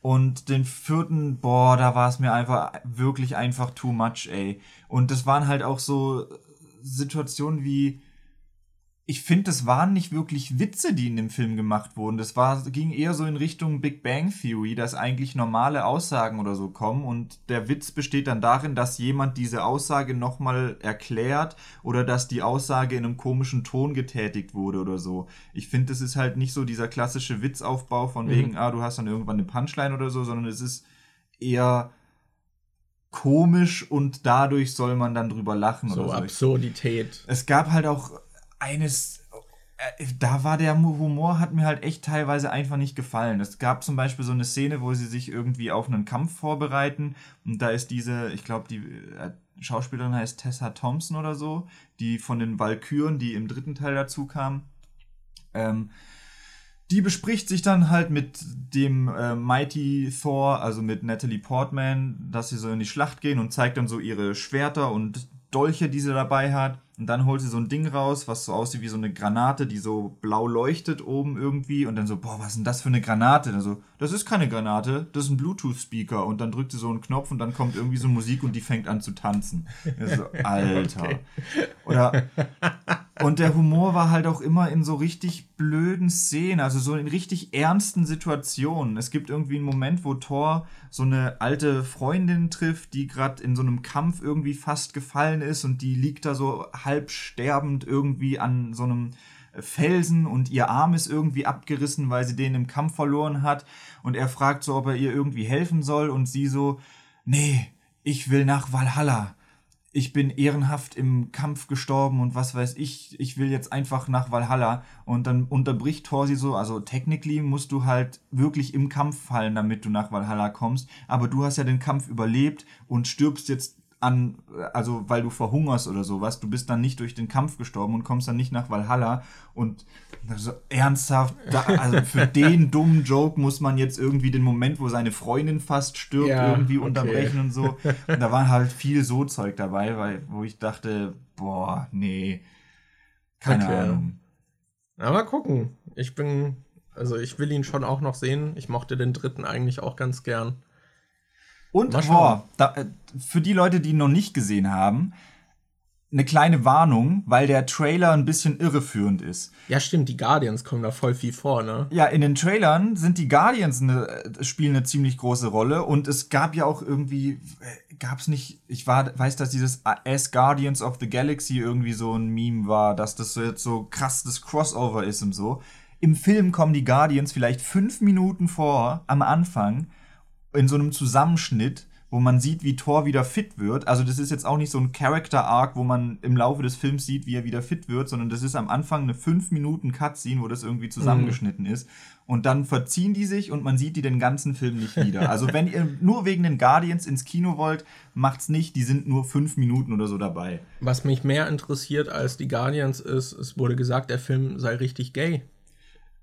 Speaker 1: Und den vierten, boah, da war es mir einfach wirklich einfach too much, ey. Und das waren halt auch so Situationen wie, ich finde, das waren nicht wirklich Witze, die in dem Film gemacht wurden. Das war, ging eher so in Richtung Big Bang Theory, dass eigentlich normale Aussagen oder so kommen und der Witz besteht dann darin, dass jemand diese Aussage nochmal erklärt oder dass die Aussage in einem komischen Ton getätigt wurde oder so. Ich finde, das ist halt nicht so dieser klassische Witzaufbau von mhm. wegen, ah, du hast dann irgendwann eine Punchline oder so, sondern es ist eher komisch und dadurch soll man dann drüber lachen
Speaker 2: so
Speaker 1: oder so.
Speaker 2: Absurdität.
Speaker 1: Es gab halt auch eines, äh, da war der Humor, hat mir halt echt teilweise einfach nicht gefallen. Es gab zum Beispiel so eine Szene, wo sie sich irgendwie auf einen Kampf vorbereiten und da ist diese, ich glaube, die äh, Schauspielerin heißt Tessa Thompson oder so, die von den Valkyren, die im dritten Teil dazu kam, ähm, die bespricht sich dann halt mit dem äh, Mighty Thor, also mit Natalie Portman, dass sie so in die Schlacht gehen und zeigt dann so ihre Schwerter und Dolche, die sie dabei hat. Und dann holt sie so ein Ding raus, was so aussieht wie so eine Granate, die so blau leuchtet oben irgendwie. Und dann so, boah, was ist denn das für eine Granate? Und so, das ist keine Granate, das ist ein Bluetooth-Speaker. Und dann drückt sie so einen Knopf und dann kommt irgendwie so Musik und die fängt an zu tanzen. So, <laughs> Alter. Okay. Oder, <laughs> und der Humor war halt auch immer in so richtig blöden Szenen, also so in richtig ernsten Situationen. Es gibt irgendwie einen Moment, wo Thor so eine alte Freundin trifft, die gerade in so einem Kampf irgendwie fast gefallen ist und die liegt da so halb sterbend irgendwie an so einem Felsen und ihr Arm ist irgendwie abgerissen, weil sie den im Kampf verloren hat. Und er fragt so, ob er ihr irgendwie helfen soll und sie so, nee, ich will nach Valhalla. Ich bin ehrenhaft im Kampf gestorben und was weiß ich, ich will jetzt einfach nach Valhalla. Und dann unterbricht Thor sie so, also technically musst du halt wirklich im Kampf fallen, damit du nach Valhalla kommst. Aber du hast ja den Kampf überlebt und stirbst jetzt an, also weil du verhungerst oder sowas, du bist dann nicht durch den Kampf gestorben und kommst dann nicht nach Valhalla und also ernsthaft, da, also für <laughs> den dummen Joke muss man jetzt irgendwie den Moment, wo seine Freundin fast stirbt, ja, irgendwie okay. unterbrechen und so. Und da war halt viel so Zeug dabei, weil, wo ich dachte, boah, nee, keine okay. Ahnung.
Speaker 2: Na, mal gucken. Ich bin, also ich will ihn schon auch noch sehen. Ich mochte den dritten eigentlich auch ganz gern.
Speaker 1: Und boah, da, äh, für die Leute, die ihn noch nicht gesehen haben, eine kleine Warnung, weil der Trailer ein bisschen irreführend ist.
Speaker 2: Ja, stimmt, die Guardians kommen da voll viel vor, ne?
Speaker 1: Ja, in den Trailern sind die Guardians eine, äh, spielen eine ziemlich große Rolle und es gab ja auch irgendwie, äh, gab es nicht, ich war, weiß, dass dieses As Guardians of the Galaxy irgendwie so ein Meme war, dass das jetzt so krass das Crossover ist und so. Im Film kommen die Guardians vielleicht fünf Minuten vor am Anfang in so einem Zusammenschnitt, wo man sieht, wie Thor wieder fit wird. Also das ist jetzt auch nicht so ein Character Arc, wo man im Laufe des Films sieht, wie er wieder fit wird, sondern das ist am Anfang eine 5 Minuten Cutscene, wo das irgendwie zusammengeschnitten mhm. ist. Und dann verziehen die sich und man sieht die den ganzen Film nicht wieder. Also wenn ihr <laughs> nur wegen den Guardians ins Kino wollt, macht's nicht. Die sind nur 5 Minuten oder so dabei.
Speaker 2: Was mich mehr interessiert als die Guardians ist, es wurde gesagt, der Film sei richtig gay.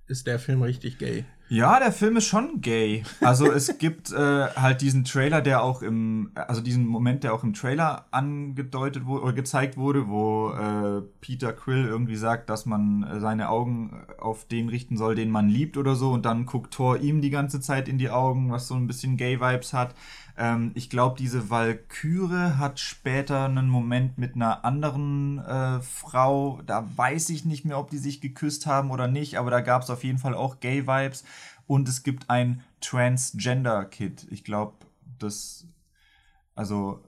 Speaker 2: Ist der Film richtig gay?
Speaker 1: Ja, der Film ist schon gay. Also es <laughs> gibt äh, halt diesen Trailer, der auch im, also diesen Moment, der auch im Trailer angedeutet wurde oder gezeigt wurde, wo äh, Peter Quill irgendwie sagt, dass man äh, seine Augen auf den richten soll, den man liebt oder so, und dann guckt Thor ihm die ganze Zeit in die Augen, was so ein bisschen Gay-Vibes hat. Ähm, ich glaube, diese Valkyrie hat später einen Moment mit einer anderen äh, Frau. Da weiß ich nicht mehr, ob die sich geküsst haben oder nicht, aber da gab es auf jeden Fall auch Gay-Vibes. Und es gibt ein Transgender-Kid. Ich glaube, das. Also,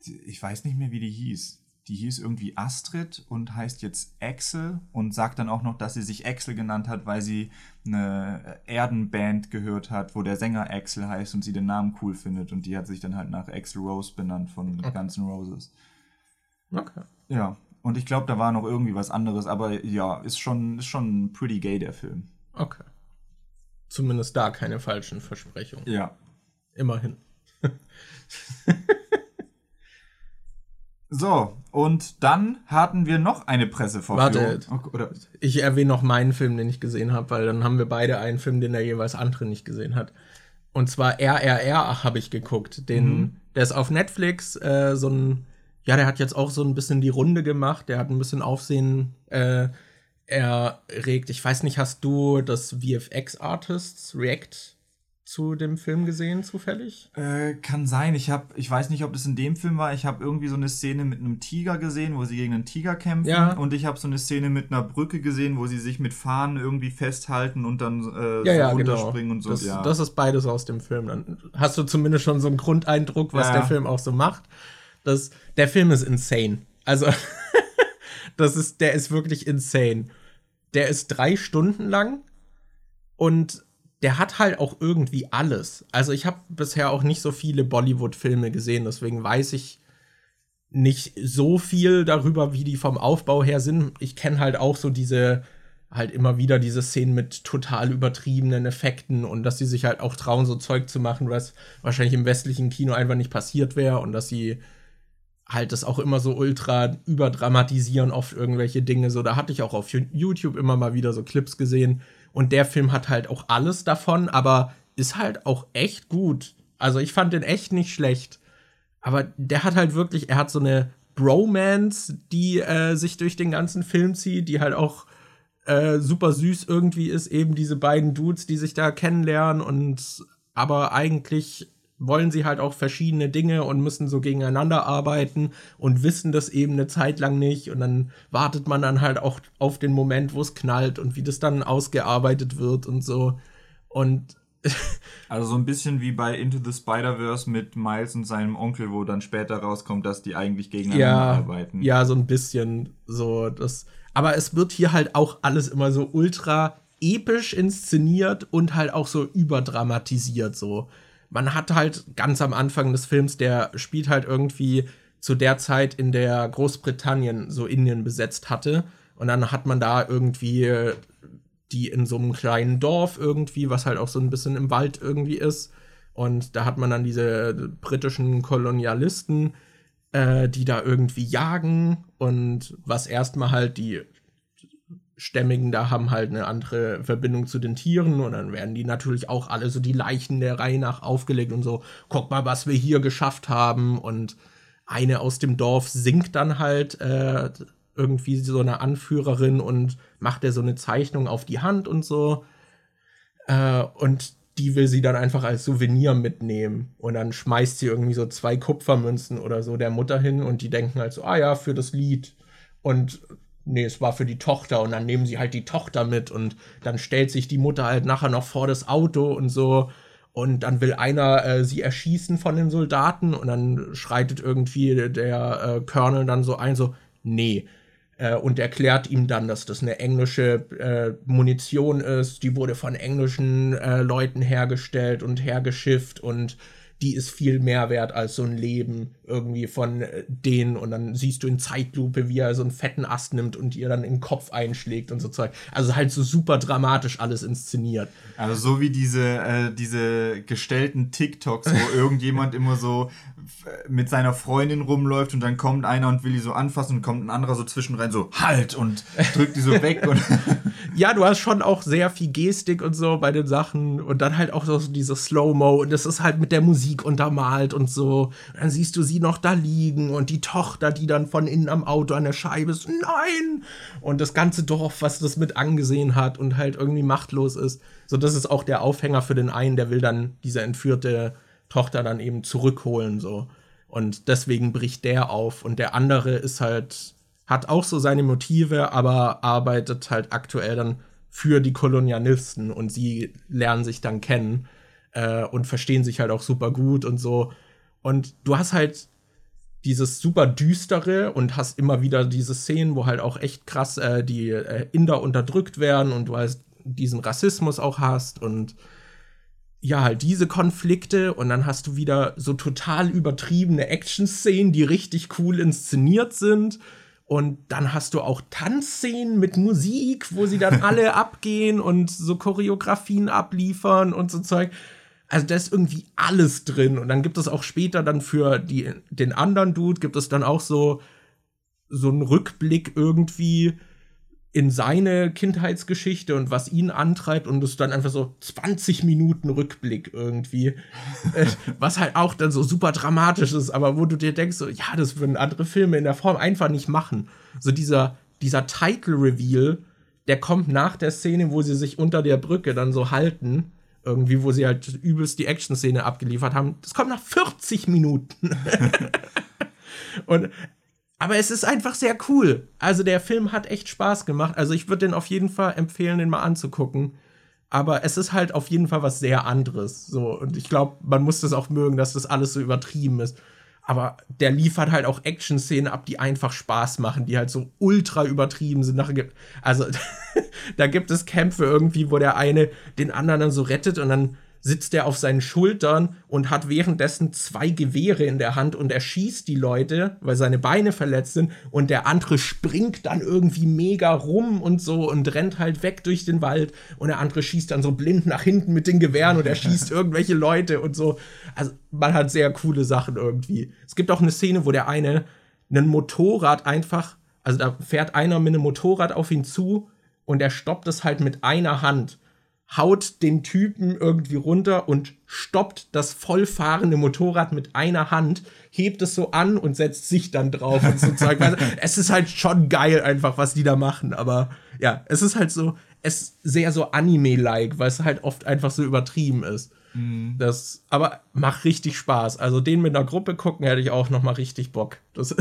Speaker 1: ich weiß nicht mehr, wie die hieß die hieß irgendwie Astrid und heißt jetzt Axel und sagt dann auch noch, dass sie sich Axel genannt hat, weil sie eine Erdenband gehört hat, wo der Sänger Axel heißt und sie den Namen cool findet und die hat sich dann halt nach Axel Rose benannt von okay. Guns N' Roses. Okay. Ja, und ich glaube, da war noch irgendwie was anderes, aber ja, ist schon, ist schon pretty gay, der Film.
Speaker 2: Okay. Zumindest da keine falschen Versprechungen.
Speaker 1: Ja.
Speaker 2: Immerhin. <laughs>
Speaker 1: So, und dann hatten wir noch eine Pressevorführung. Warte,
Speaker 2: Oder? ich erwähne noch meinen Film, den ich gesehen habe, weil dann haben wir beide einen Film, den der jeweils andere nicht gesehen hat. Und zwar RRR habe ich geguckt. Den, mhm. Der ist auf Netflix, äh, so ein, ja, der hat jetzt auch so ein bisschen die Runde gemacht. Der hat ein bisschen Aufsehen äh, erregt. Ich weiß nicht, hast du das VFX Artists React zu dem Film gesehen, zufällig?
Speaker 1: Äh, kann sein. Ich habe, ich weiß nicht, ob das in dem Film war. Ich habe irgendwie so eine Szene mit einem Tiger gesehen, wo sie gegen einen Tiger kämpfen. Ja. Und ich habe so eine Szene mit einer Brücke gesehen, wo sie sich mit Fahnen irgendwie festhalten und dann äh,
Speaker 2: ja, so ja, genau. runterspringen genau. und so. Das, ja. das ist beides aus dem Film. Dann hast du zumindest schon so einen Grundeindruck, was ja. der Film auch so macht. Das, der Film ist insane. Also, <laughs> das ist, der ist wirklich insane. Der ist drei Stunden lang und der hat halt auch irgendwie alles. Also ich habe bisher auch nicht so viele Bollywood-Filme gesehen, deswegen weiß ich nicht so viel darüber, wie die vom Aufbau her sind. Ich kenne halt auch so diese, halt immer wieder diese Szenen mit total übertriebenen Effekten und dass sie sich halt auch trauen, so Zeug zu machen, was wahrscheinlich im westlichen Kino einfach nicht passiert wäre und dass sie halt das auch immer so ultra überdramatisieren oft irgendwelche Dinge. So, da hatte ich auch auf YouTube immer mal wieder so Clips gesehen, und der Film hat halt auch alles davon, aber ist halt auch echt gut. Also ich fand den echt nicht schlecht. Aber der hat halt wirklich, er hat so eine Bromance, die äh, sich durch den ganzen Film zieht, die halt auch äh, super süß irgendwie ist. Eben diese beiden Dudes, die sich da kennenlernen und aber eigentlich wollen sie halt auch verschiedene Dinge und müssen so gegeneinander arbeiten und wissen das eben eine Zeit lang nicht. Und dann wartet man dann halt auch auf den Moment, wo es knallt und wie das dann ausgearbeitet wird und so. Und <laughs>
Speaker 1: also so ein bisschen wie bei Into the Spider-Verse mit Miles und seinem Onkel, wo dann später rauskommt, dass die eigentlich gegeneinander
Speaker 2: ja,
Speaker 1: arbeiten.
Speaker 2: Ja, so ein bisschen so das. Aber es wird hier halt auch alles immer so ultra episch inszeniert und halt auch so überdramatisiert so man hat halt ganz am Anfang des Films, der spielt halt irgendwie zu der Zeit, in der Großbritannien so Indien besetzt hatte. Und dann hat man da irgendwie die in so einem kleinen Dorf irgendwie, was halt auch so ein bisschen im Wald irgendwie ist. Und da hat man dann diese britischen Kolonialisten, äh, die da irgendwie jagen und was erstmal halt die Stämmigen da haben halt eine andere Verbindung zu den Tieren und dann werden die natürlich auch alle so die Leichen der Reihe nach aufgelegt und so, guck mal, was wir hier geschafft haben. Und eine aus dem Dorf singt dann halt äh, irgendwie so eine Anführerin und macht der so eine Zeichnung auf die Hand und so. Äh, und die will sie dann einfach als Souvenir mitnehmen. Und dann schmeißt sie irgendwie so zwei Kupfermünzen oder so der Mutter hin und die denken halt so, ah ja, für das Lied. Und nee, es war für die Tochter und dann nehmen sie halt die Tochter mit und dann stellt sich die Mutter halt nachher noch vor das Auto und so und dann will einer äh, sie erschießen von den Soldaten und dann schreitet irgendwie der äh, Colonel dann so ein, so, nee. Äh, und erklärt ihm dann, dass das eine englische äh, Munition ist, die wurde von englischen äh, Leuten hergestellt und hergeschifft und die ist viel mehr wert als so ein Leben irgendwie von äh, denen. Und dann siehst du in Zeitlupe, wie er so einen fetten Ast nimmt und ihr dann in den Kopf einschlägt und so Zeug. Also halt so super dramatisch alles inszeniert.
Speaker 1: Also so wie diese, äh, diese gestellten TikToks, wo <laughs> irgendjemand immer so mit seiner Freundin rumläuft und dann kommt einer und will die so anfassen und kommt ein anderer so zwischenrein so halt und drückt die so weg. Und <laughs>
Speaker 2: ja, du hast schon auch sehr viel Gestik und so bei den Sachen und dann halt auch so diese Slow-Mo und das ist halt mit der Musik untermalt und so. Und dann siehst du sie noch da liegen und die Tochter, die dann von innen am Auto an der Scheibe ist, nein! Und das ganze Dorf, was das mit angesehen hat und halt irgendwie machtlos ist. So, das ist auch der Aufhänger für den einen, der will dann diese entführte Tochter dann eben zurückholen, so. Und deswegen bricht der auf. Und der andere ist halt, hat auch so seine Motive, aber arbeitet halt aktuell dann für die Kolonialisten und sie lernen sich dann kennen äh, und verstehen sich halt auch super gut und so. Und du hast halt dieses super düstere und hast immer wieder diese Szenen, wo halt auch echt krass äh, die äh, Inder unterdrückt werden und du hast diesen Rassismus auch hast und ja, halt diese Konflikte und dann hast du wieder so total übertriebene Action-Szenen, die richtig cool inszeniert sind. Und dann hast du auch Tanzszenen mit Musik, wo sie dann <laughs> alle abgehen und so Choreografien abliefern und so Zeug. Also da ist irgendwie alles drin. Und dann gibt es auch später dann für die, den anderen Dude, gibt es dann auch so, so einen Rückblick irgendwie in seine Kindheitsgeschichte und was ihn antreibt und es ist dann einfach so 20 Minuten Rückblick irgendwie, äh, <laughs> was halt auch dann so super dramatisch ist, aber wo du dir denkst, so, ja, das würden andere Filme in der Form einfach nicht machen. So dieser, dieser Title-Reveal, der kommt nach der Szene, wo sie sich unter der Brücke dann so halten, irgendwie, wo sie halt übelst die Action-Szene abgeliefert haben. Das kommt nach 40 Minuten. <laughs> und aber es ist einfach sehr cool. Also der Film hat echt Spaß gemacht. Also ich würde den auf jeden Fall empfehlen, den mal anzugucken. Aber es ist halt auf jeden Fall was sehr anderes. So, und ich glaube, man muss das auch mögen, dass das alles so übertrieben ist. Aber der liefert halt auch Action-Szenen ab, die einfach Spaß machen, die halt so ultra übertrieben sind. Also, <laughs> da gibt es Kämpfe irgendwie, wo der eine den anderen dann so rettet und dann sitzt er auf seinen Schultern und hat währenddessen zwei Gewehre in der Hand und er schießt die Leute, weil seine Beine verletzt sind und der andere springt dann irgendwie mega rum und so und rennt halt weg durch den Wald und der andere schießt dann so blind nach hinten mit den Gewehren und er schießt <laughs> irgendwelche Leute und so. Also man hat sehr coole Sachen irgendwie. Es gibt auch eine Szene, wo der eine ein Motorrad einfach, also da fährt einer mit einem Motorrad auf ihn zu und er stoppt es halt mit einer Hand haut den Typen irgendwie runter und stoppt das vollfahrende Motorrad mit einer Hand, hebt es so an und setzt sich dann drauf und so Zeug. Also, <laughs> es ist halt schon geil einfach, was die da machen, aber ja, es ist halt so, es ist sehr so Anime-like, weil es halt oft einfach so übertrieben ist. Mhm. Das, aber macht richtig Spaß. Also den mit einer Gruppe gucken hätte ich auch noch mal richtig Bock. Das <laughs>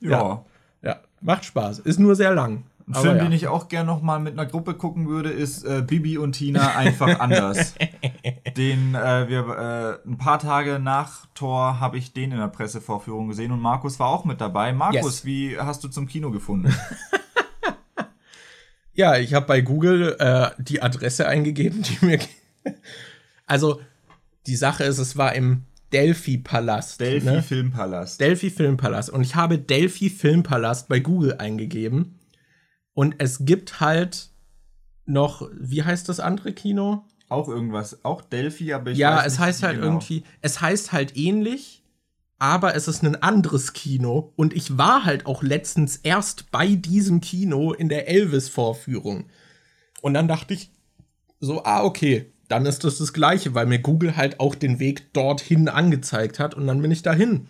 Speaker 2: ja. ja. Ja, macht Spaß. Ist nur sehr lang.
Speaker 1: Ein Aber Film, ja. den ich auch gerne noch mal mit einer Gruppe gucken würde, ist äh, Bibi und Tina einfach anders. <laughs> den äh, wir äh, ein paar Tage nach Tor habe ich den in der Pressevorführung gesehen und Markus war auch mit dabei. Markus, yes. wie hast du zum Kino gefunden? <laughs>
Speaker 2: ja, ich habe bei Google äh, die Adresse eingegeben, die mir <laughs> also die Sache ist, es war im Delphi Palast.
Speaker 1: Delphi ne? Filmpalast.
Speaker 2: Delphi Filmpalast und ich habe Delphi Filmpalast bei Google eingegeben und es gibt halt noch, wie heißt das andere Kino?
Speaker 1: Auch irgendwas, auch Delphi, aber
Speaker 2: ich Ja, weiß es heißt halt genau. irgendwie, es heißt halt ähnlich, aber es ist ein anderes Kino. Und ich war halt auch letztens erst bei diesem Kino in der Elvis-Vorführung. Und dann dachte ich so, ah, okay, dann ist das das Gleiche, weil mir Google halt auch den Weg dorthin angezeigt hat. Und dann bin ich dahin.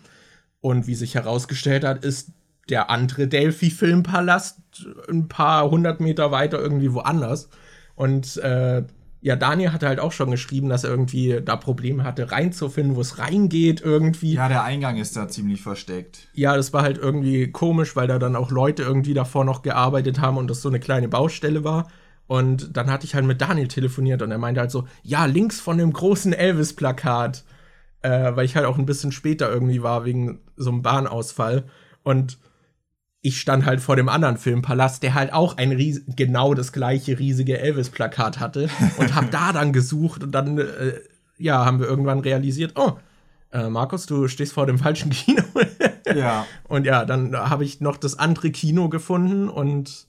Speaker 2: Und wie sich herausgestellt hat, ist der andere Delphi-Filmpalast ein paar hundert Meter weiter irgendwie woanders. Und äh, ja, Daniel hatte halt auch schon geschrieben, dass er irgendwie da Probleme hatte, reinzufinden, wo es reingeht irgendwie.
Speaker 1: Ja, der Eingang ist da ziemlich versteckt.
Speaker 2: Ja, das war halt irgendwie komisch, weil da dann auch Leute irgendwie davor noch gearbeitet haben und das so eine kleine Baustelle war. Und dann hatte ich halt mit Daniel telefoniert und er meinte halt so, ja, links von dem großen Elvis-Plakat. Äh, weil ich halt auch ein bisschen später irgendwie war, wegen so einem Bahnausfall. Und ich stand halt vor dem anderen Filmpalast, der halt auch ein ries genau das gleiche riesige Elvis-Plakat hatte und hab da dann gesucht und dann, äh, ja, haben wir irgendwann realisiert, oh, äh, Markus, du stehst vor dem falschen Kino. <laughs> ja. Und ja, dann habe ich noch das andere Kino gefunden und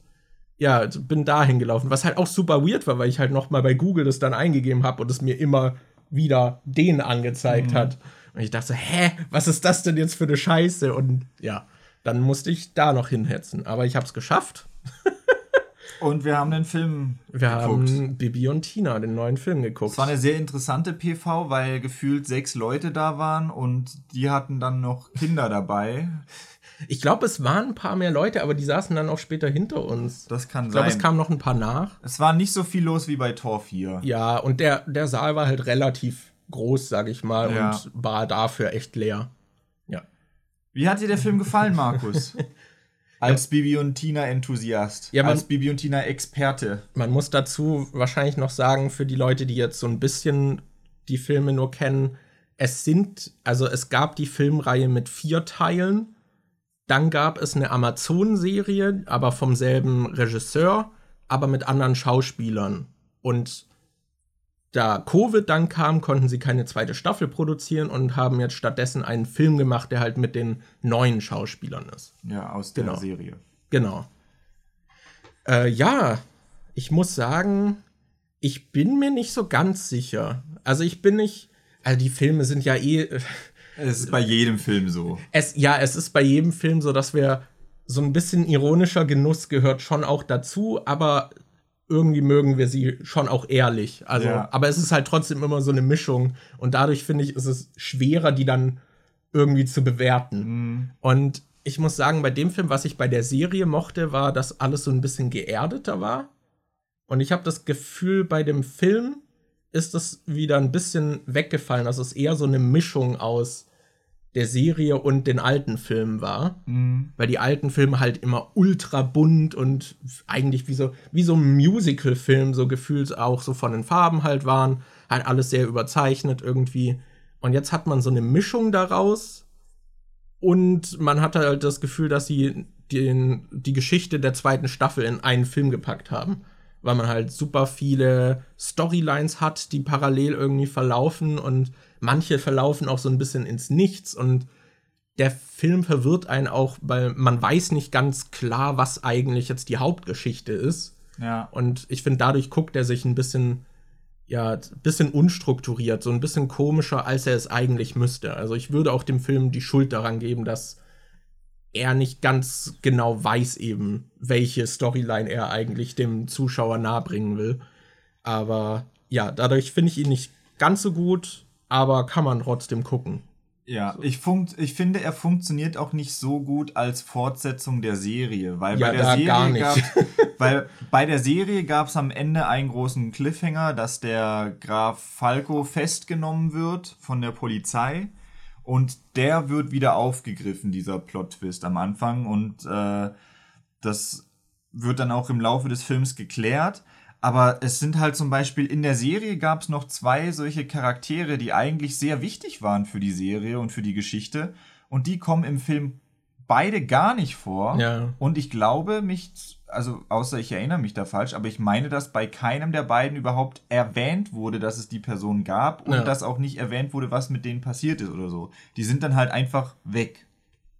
Speaker 2: ja, bin dahin gelaufen, was halt auch super weird war, weil ich halt noch mal bei Google das dann eingegeben habe und es mir immer wieder den angezeigt mhm. hat. Und ich dachte, hä, was ist das denn jetzt für eine Scheiße? Und ja, dann musste ich da noch hinhetzen. Aber ich habe es geschafft. <laughs>
Speaker 1: Und wir haben den Film
Speaker 2: Wir geguckt. haben Bibi und Tina, den neuen Film geguckt.
Speaker 1: Es war eine sehr interessante PV, weil gefühlt sechs Leute da waren und die hatten dann noch Kinder dabei.
Speaker 2: Ich glaube, es waren ein paar mehr Leute, aber die saßen dann auch später hinter uns.
Speaker 1: Das kann
Speaker 2: ich glaub, sein. Ich glaube, es kam noch ein paar nach.
Speaker 1: Es war nicht so viel los wie bei Tor 4.
Speaker 2: Ja, und der, der Saal war halt relativ groß, sag ich mal,
Speaker 1: Ja.
Speaker 2: und war dafür echt leer. Ja.
Speaker 1: Wie hat dir der Film gefallen, Markus? <laughs> Als Bibi und Tina Enthusiast.
Speaker 2: Ja, man-
Speaker 1: als Bibi und Tina Experte.
Speaker 2: Man muss dazu wahrscheinlich noch sagen, für die Leute, die jetzt so ein bisschen die Filme nur kennen, es sind, also es gab die Filmreihe mit vier Teilen, dann gab es eine Amazon-Serie, aber vom selben Regisseur, aber mit anderen Schauspielern. Und da Covid dann kam, konnten sie keine zweite Staffel produzieren und haben jetzt stattdessen einen Film gemacht, der halt mit den neuen Schauspielern ist.
Speaker 1: Ja, aus der
Speaker 2: Genau.
Speaker 1: Serie.
Speaker 2: Genau. Äh, ja, ich muss sagen, ich bin mir nicht so ganz sicher. Also ich bin nicht. Also die Filme sind ja eh. äh,
Speaker 1: Es ist bei jedem Film so.
Speaker 2: Es, ja, es ist bei jedem Film so, dass wir so ein bisschen ironischer Genuss gehört schon auch dazu, aber irgendwie mögen wir sie schon auch ehrlich. Also,
Speaker 1: Ja.
Speaker 2: aber es ist halt trotzdem immer so eine Mischung und dadurch finde ich, ist es schwerer, die dann irgendwie zu bewerten.
Speaker 1: Mhm.
Speaker 2: Und ich muss sagen, bei dem Film, was ich bei der Serie mochte, war, dass alles so ein bisschen geerdeter war. Und ich habe das Gefühl, bei dem Film ist das wieder ein bisschen weggefallen. dass es eher so eine Mischung aus der Serie und den alten Filmen war.
Speaker 1: Mhm.
Speaker 2: Weil die alten Filme halt immer ultra bunt und eigentlich wie so, wie so ein Musical-Film, so gefühlt auch so von den Farben halt waren. Halt alles sehr überzeichnet irgendwie. Und jetzt hat man so eine Mischung daraus. Und man hat halt das Gefühl, dass sie den, die Geschichte der zweiten Staffel in einen Film gepackt haben. Weil man halt super viele Storylines hat, die parallel irgendwie verlaufen und manche verlaufen auch so ein bisschen ins Nichts und der Film verwirrt einen auch, weil man weiß nicht ganz klar, was eigentlich jetzt die Hauptgeschichte ist.
Speaker 1: Ja.
Speaker 2: Und ich finde, dadurch guckt er sich ein bisschen, ja, ein bisschen unstrukturiert, so ein bisschen komischer, als er es eigentlich müsste. Also ich würde auch dem Film die Schuld daran geben, dass er nicht ganz genau weiß eben, welche Storyline er eigentlich dem Zuschauer nahebringen will. Aber ja, dadurch finde ich ihn nicht ganz so gut, aber kann man trotzdem gucken.
Speaker 1: Ja, ich, funkt, ich finde, er funktioniert auch nicht so gut als Fortsetzung der Serie, weil
Speaker 2: Ja,
Speaker 1: bei der Serie
Speaker 2: gar nicht.
Speaker 1: gab <laughs> weil bei der Serie gab es am Ende einen großen Cliffhanger, dass der Graf Falco festgenommen wird von der Polizei und der wird wieder aufgegriffen, dieser Plot-Twist am Anfang und äh, das wird dann auch im Laufe des Films geklärt. Aber es sind halt zum Beispiel in der Serie gab es noch zwei solche Charaktere, die eigentlich sehr wichtig waren für die Serie und für die Geschichte. Und die kommen im Film beide gar nicht vor.
Speaker 2: Ja.
Speaker 1: Und ich glaube mich, also außer ich erinnere mich da falsch, aber ich meine, dass bei keinem der beiden überhaupt erwähnt wurde, dass es die Person gab und
Speaker 2: Ja.
Speaker 1: dass auch nicht erwähnt wurde, was mit denen passiert ist oder so. Die sind dann halt einfach weg.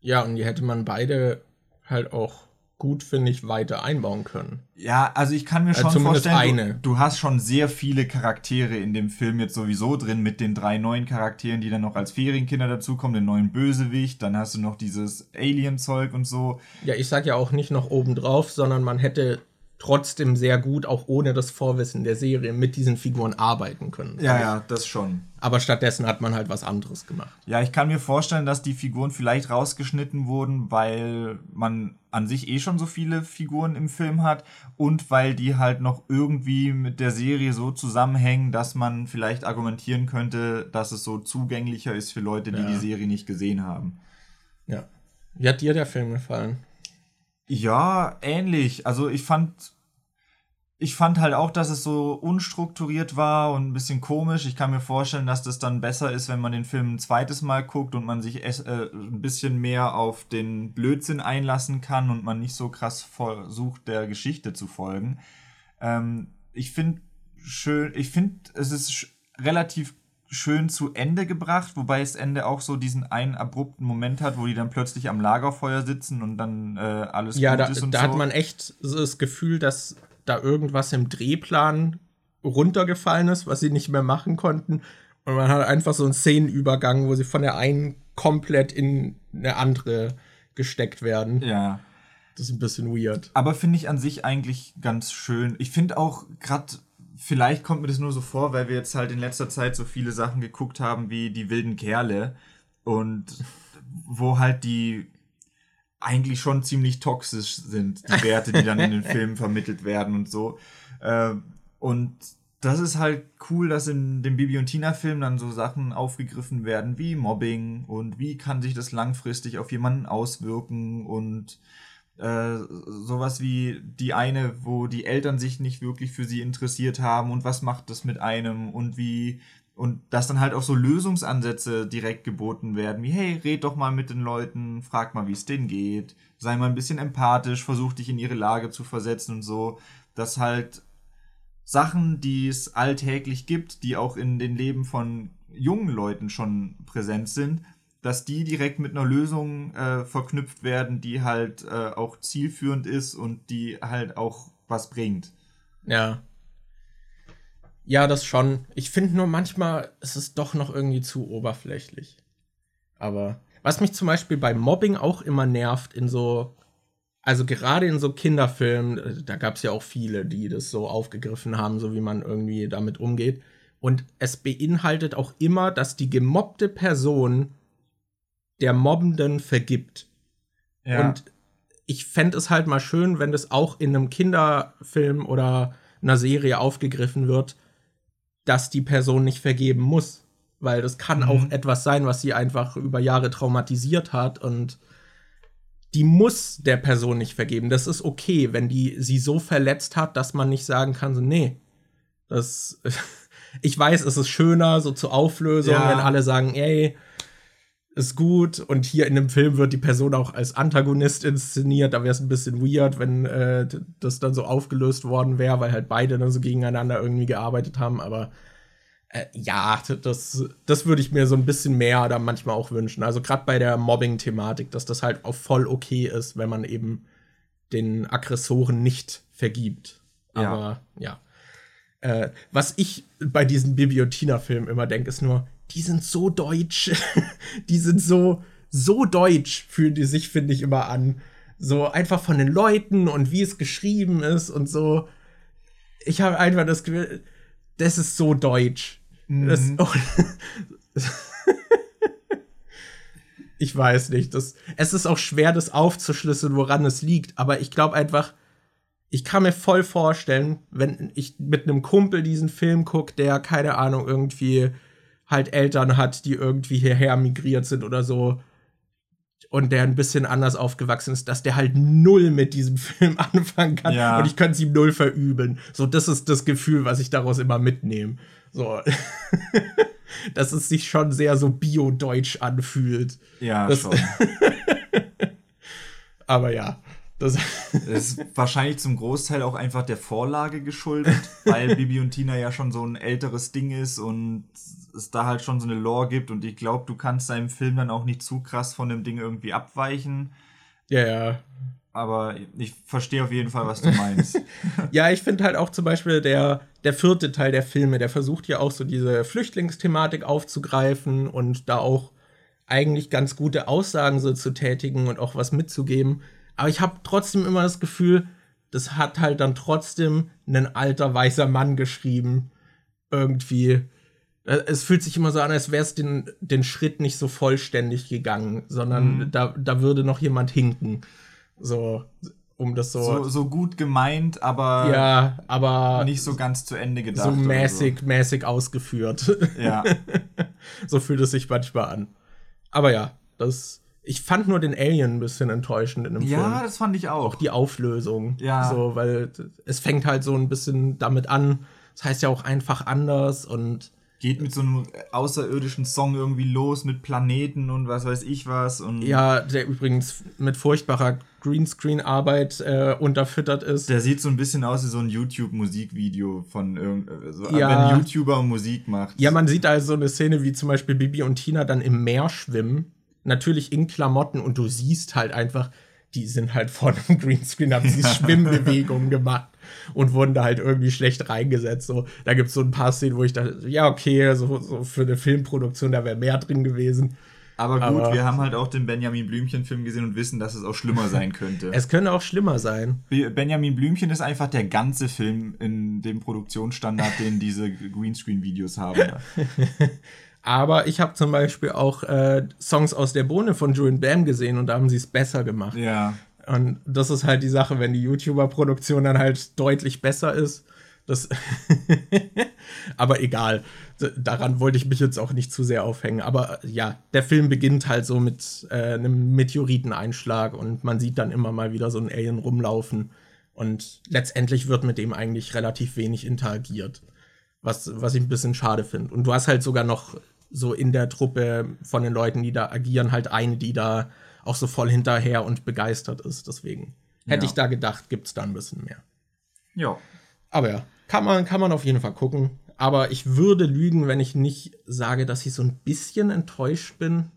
Speaker 2: Ja, und die hätte man beide halt auch gut, finde ich, weiter einbauen können.
Speaker 1: Ja, also ich kann mir
Speaker 2: Also
Speaker 1: schon
Speaker 2: zumindest
Speaker 1: vorstellen,
Speaker 2: eine.
Speaker 1: Du, du hast schon sehr viele Charaktere in dem Film jetzt sowieso drin, mit den drei neuen Charakteren, die dann noch als Ferienkinder dazukommen, den neuen Bösewicht, dann hast du noch dieses Alien-Zeug und so.
Speaker 2: Ja, ich sag ja auch nicht noch obendrauf, sondern man hätte trotzdem sehr gut, auch ohne das Vorwissen der Serie, mit diesen Figuren arbeiten können.
Speaker 1: Ja, ja, das schon.
Speaker 2: Aber stattdessen hat man halt was anderes gemacht.
Speaker 1: Ja, ich kann mir vorstellen, dass die Figuren vielleicht rausgeschnitten wurden, weil man an sich eh schon so viele Figuren im Film hat und weil die halt noch irgendwie mit der Serie so zusammenhängen, dass man vielleicht argumentieren könnte, dass es so zugänglicher ist für Leute, die
Speaker 2: Ja.
Speaker 1: die Serie nicht gesehen haben.
Speaker 2: Ja. Wie hat dir der Film gefallen?
Speaker 1: Ja, ähnlich. Also ich fand, ich fand halt auch, dass es so unstrukturiert war und ein bisschen komisch. Ich kann mir vorstellen, dass das dann besser ist, wenn man den Film ein zweites Mal guckt und man sich es, äh, ein bisschen mehr auf den Blödsinn einlassen kann und man nicht so krass versucht, der Geschichte zu folgen. Ähm, ich finde schön, ich finde, es ist relativ schön zu Ende gebracht, wobei das Ende auch so diesen einen abrupten Moment hat, wo die dann plötzlich am Lagerfeuer sitzen und dann äh, alles
Speaker 2: Ja,
Speaker 1: gut
Speaker 2: da,
Speaker 1: ist und
Speaker 2: da
Speaker 1: so.
Speaker 2: hat man echt so das Gefühl, dass da irgendwas im Drehplan runtergefallen ist, was sie nicht mehr machen konnten. Und man hat einfach so einen Szenenübergang, wo sie von der einen komplett in eine andere gesteckt werden.
Speaker 1: ja.
Speaker 2: Das ist ein bisschen weird.
Speaker 1: Aber finde ich an sich eigentlich ganz schön. Ich finde auch gerade, vielleicht kommt mir das nur so vor, weil wir jetzt halt in letzter Zeit so viele Sachen geguckt haben wie die wilden Kerle und wo halt die eigentlich schon ziemlich toxisch sind, die Werte, die dann in den <laughs> Filmen vermittelt werden und so. Äh, und das ist halt cool, dass in dem Bibi und Tina-Film dann so Sachen aufgegriffen werden wie Mobbing und wie kann sich das langfristig auf jemanden auswirken und äh, sowas wie die eine, wo die Eltern sich nicht wirklich für sie interessiert haben und was macht das mit einem und wie und dass dann halt auch so Lösungsansätze direkt geboten werden, wie hey, red doch mal mit den Leuten, frag mal, wie es denen geht, sei mal ein bisschen empathisch, versuch dich in ihre Lage zu versetzen und so, dass halt Sachen, die es alltäglich gibt, die auch in den Leben von jungen Leuten schon präsent sind, dass die direkt mit einer Lösung äh, verknüpft werden, die halt äh, auch zielführend ist und die halt auch was bringt.
Speaker 2: Ja. Ja, das schon. Ich finde nur manchmal ist es doch noch irgendwie zu oberflächlich. Aber was mich zum Beispiel bei Mobbing auch immer nervt in so also gerade in so Kinderfilmen, äh, da gab es ja auch viele, die das so aufgegriffen haben, so wie man irgendwie damit umgeht. Und es beinhaltet auch immer, dass die gemobbte Person der Mobbenden vergibt. Ja. Und ich fände es halt mal schön, wenn das auch in einem Kinderfilm oder einer Serie aufgegriffen wird, dass die Person nicht vergeben muss. Weil das kann mhm. auch etwas sein, was sie einfach über Jahre traumatisiert hat und die muss der Person nicht vergeben. Das ist okay, wenn die sie so verletzt hat, dass man nicht sagen kann, so, nee, das, <laughs> ich weiß, es ist schöner, so zur Auflösung, ja. wenn alle sagen, ey, ist gut. Und hier in dem Film wird die Person auch als Antagonist inszeniert. Da wäre es ein bisschen weird, wenn äh, das dann so aufgelöst worden wäre, weil halt beide dann so gegeneinander irgendwie gearbeitet haben. Aber äh, ja, das, das würde ich mir so ein bisschen mehr da manchmal auch wünschen. Also gerade bei der Mobbing-Thematik, dass das halt auch voll okay ist, wenn man eben den Aggressoren nicht vergibt. Aber ja. ja. Äh, was ich bei diesen Tina-Filmen immer denke, ist nur, die sind so deutsch. <laughs> die sind so, so deutsch, fühlen die sich, finde ich, immer an. So einfach von den Leuten und wie es geschrieben ist und so. Ich habe einfach das Gefühl, das ist so deutsch. Mhm. Das, <laughs> oh, ich weiß nicht. Das, es ist auch schwer, das aufzuschlüsseln, woran es liegt. Aber ich glaube einfach, ich kann mir voll vorstellen, wenn ich mit einem Kumpel diesen Film gucke, der, keine Ahnung, irgendwie halt Eltern hat, die irgendwie hierher migriert sind oder so, und der ein bisschen anders aufgewachsen ist, dass der halt null mit diesem <laughs> Film anfangen kann ja. und ich könnte es ihm null verübeln. So, das ist das Gefühl, was ich daraus immer mitnehme. So. <laughs> dass es sich schon sehr so bio-deutsch anfühlt.
Speaker 1: Ja,
Speaker 2: das,
Speaker 1: schon. <laughs>
Speaker 2: aber ja.
Speaker 1: Das, ist <laughs> wahrscheinlich zum Großteil auch einfach der Vorlage geschuldet, weil <laughs> Bibi und Tina ja schon so ein älteres Ding ist und es da halt schon so eine Lore gibt und ich glaube, du kannst deinem Film dann auch nicht zu krass von dem Ding irgendwie abweichen.
Speaker 2: Ja, ja.
Speaker 1: Aber ich verstehe auf jeden Fall, was du meinst. <laughs>
Speaker 2: ja, ich finde halt auch zum Beispiel der, der vierte Teil der Filme, der versucht ja auch so diese Flüchtlingsthematik aufzugreifen und da auch eigentlich ganz gute Aussagen so zu tätigen und auch was mitzugeben. Aber ich habe trotzdem immer das Gefühl, das hat halt dann trotzdem ein alter weißer Mann geschrieben. Irgendwie. Äh, es fühlt sich immer so an, als wäre es den, den Schritt nicht so vollständig gegangen, sondern mhm. da, da würde noch jemand hinken. So, um das so.
Speaker 1: So, so gut gemeint, aber,
Speaker 2: ja, aber
Speaker 1: nicht so ganz zu Ende gedacht.
Speaker 2: So mäßig, so. mäßig ausgeführt.
Speaker 1: Ja. <laughs>
Speaker 2: so fühlt es sich manchmal an. Aber ja, das ich fand nur den Alien ein bisschen enttäuschend in dem
Speaker 1: ja,
Speaker 2: Film.
Speaker 1: Ja, das fand ich auch. Auch
Speaker 2: die Auflösung.
Speaker 1: Ja.
Speaker 2: So, weil es fängt halt so ein bisschen damit an. Das heißt ja auch einfach anders und.
Speaker 1: Geht mit so einem außerirdischen Song irgendwie los mit Planeten und was weiß ich was. Und
Speaker 2: ja, der übrigens mit furchtbarer Greenscreen-Arbeit äh, unterfüttert ist.
Speaker 1: Der sieht so ein bisschen aus wie so ein YouTube-Musikvideo von irgend, so, ja. wenn YouTuber Musik macht.
Speaker 2: Ja, man sieht also eine Szene wie zum Beispiel Bibi und Tina dann im Meer schwimmen natürlich in Klamotten und du siehst halt einfach, die sind halt vor einem <laughs> Greenscreen, haben sie Schwimmbewegungen <laughs> gemacht und wurden da halt irgendwie schlecht reingesetzt. So, da gibt es so ein paar Szenen, wo ich dachte, ja, okay, so, so für eine Filmproduktion, da wäre mehr drin gewesen.
Speaker 1: Aber gut, Aber, wir haben halt auch den Benjamin Blümchen-Film gesehen und wissen, dass es auch schlimmer sein könnte. <laughs>
Speaker 2: es könnte auch schlimmer sein.
Speaker 1: Benjamin Blümchen ist einfach der ganze Film in dem Produktionsstandard, den diese Greenscreen-Videos haben.
Speaker 2: Aber ich habe zum Beispiel auch äh, Songs aus der Bohne von Julian Bam gesehen und da haben sie es besser gemacht.
Speaker 1: Ja.
Speaker 2: Und das ist halt die Sache, wenn die YouTuber-Produktion dann halt deutlich besser ist, Das <laughs> aber egal. Daran wollte ich mich jetzt auch nicht zu sehr aufhängen. Aber ja, der Film beginnt halt so mit äh, einem Meteoriteneinschlag und man sieht dann immer mal wieder so ein Alien rumlaufen. Und letztendlich wird mit dem eigentlich relativ wenig interagiert. Was, was ich ein bisschen schade finde. Und du hast halt sogar noch so in der Truppe von den Leuten, die da agieren, halt eine, die da auch so voll hinterher und begeistert ist. Deswegen hätte ja. ich da gedacht, gibt es da ein bisschen mehr.
Speaker 1: Ja.
Speaker 2: Aber ja, kann man, kann man auf jeden Fall gucken. Aber ich würde lügen, wenn ich nicht sage, dass ich so ein bisschen enttäuscht bin.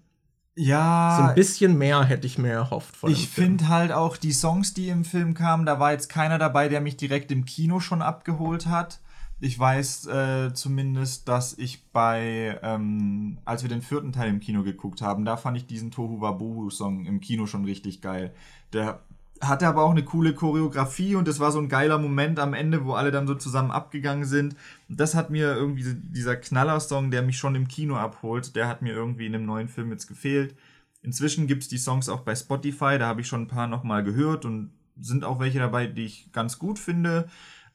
Speaker 1: Ja.
Speaker 2: So ein bisschen mehr hätte ich mir erhofft
Speaker 1: von Ich finde halt auch die Songs, die im Film kamen, da war jetzt keiner dabei, der mich direkt im Kino schon abgeholt hat. Ich weiß äh, zumindest, dass ich bei, ähm, als wir den vierten Teil im Kino geguckt haben, da fand ich diesen Tohu Wabohu Song im Kino schon richtig geil. Der hatte aber auch eine coole Choreografie und es war so ein geiler Moment am Ende, wo alle dann so zusammen abgegangen sind. Das hat mir irgendwie dieser Knaller-Song, der mich schon im Kino abholt, der hat mir irgendwie in dem neuen Film jetzt gefehlt. Inzwischen gibt es die Songs auch bei Spotify, da habe ich schon ein paar nochmal gehört und sind auch welche dabei, die ich ganz gut finde.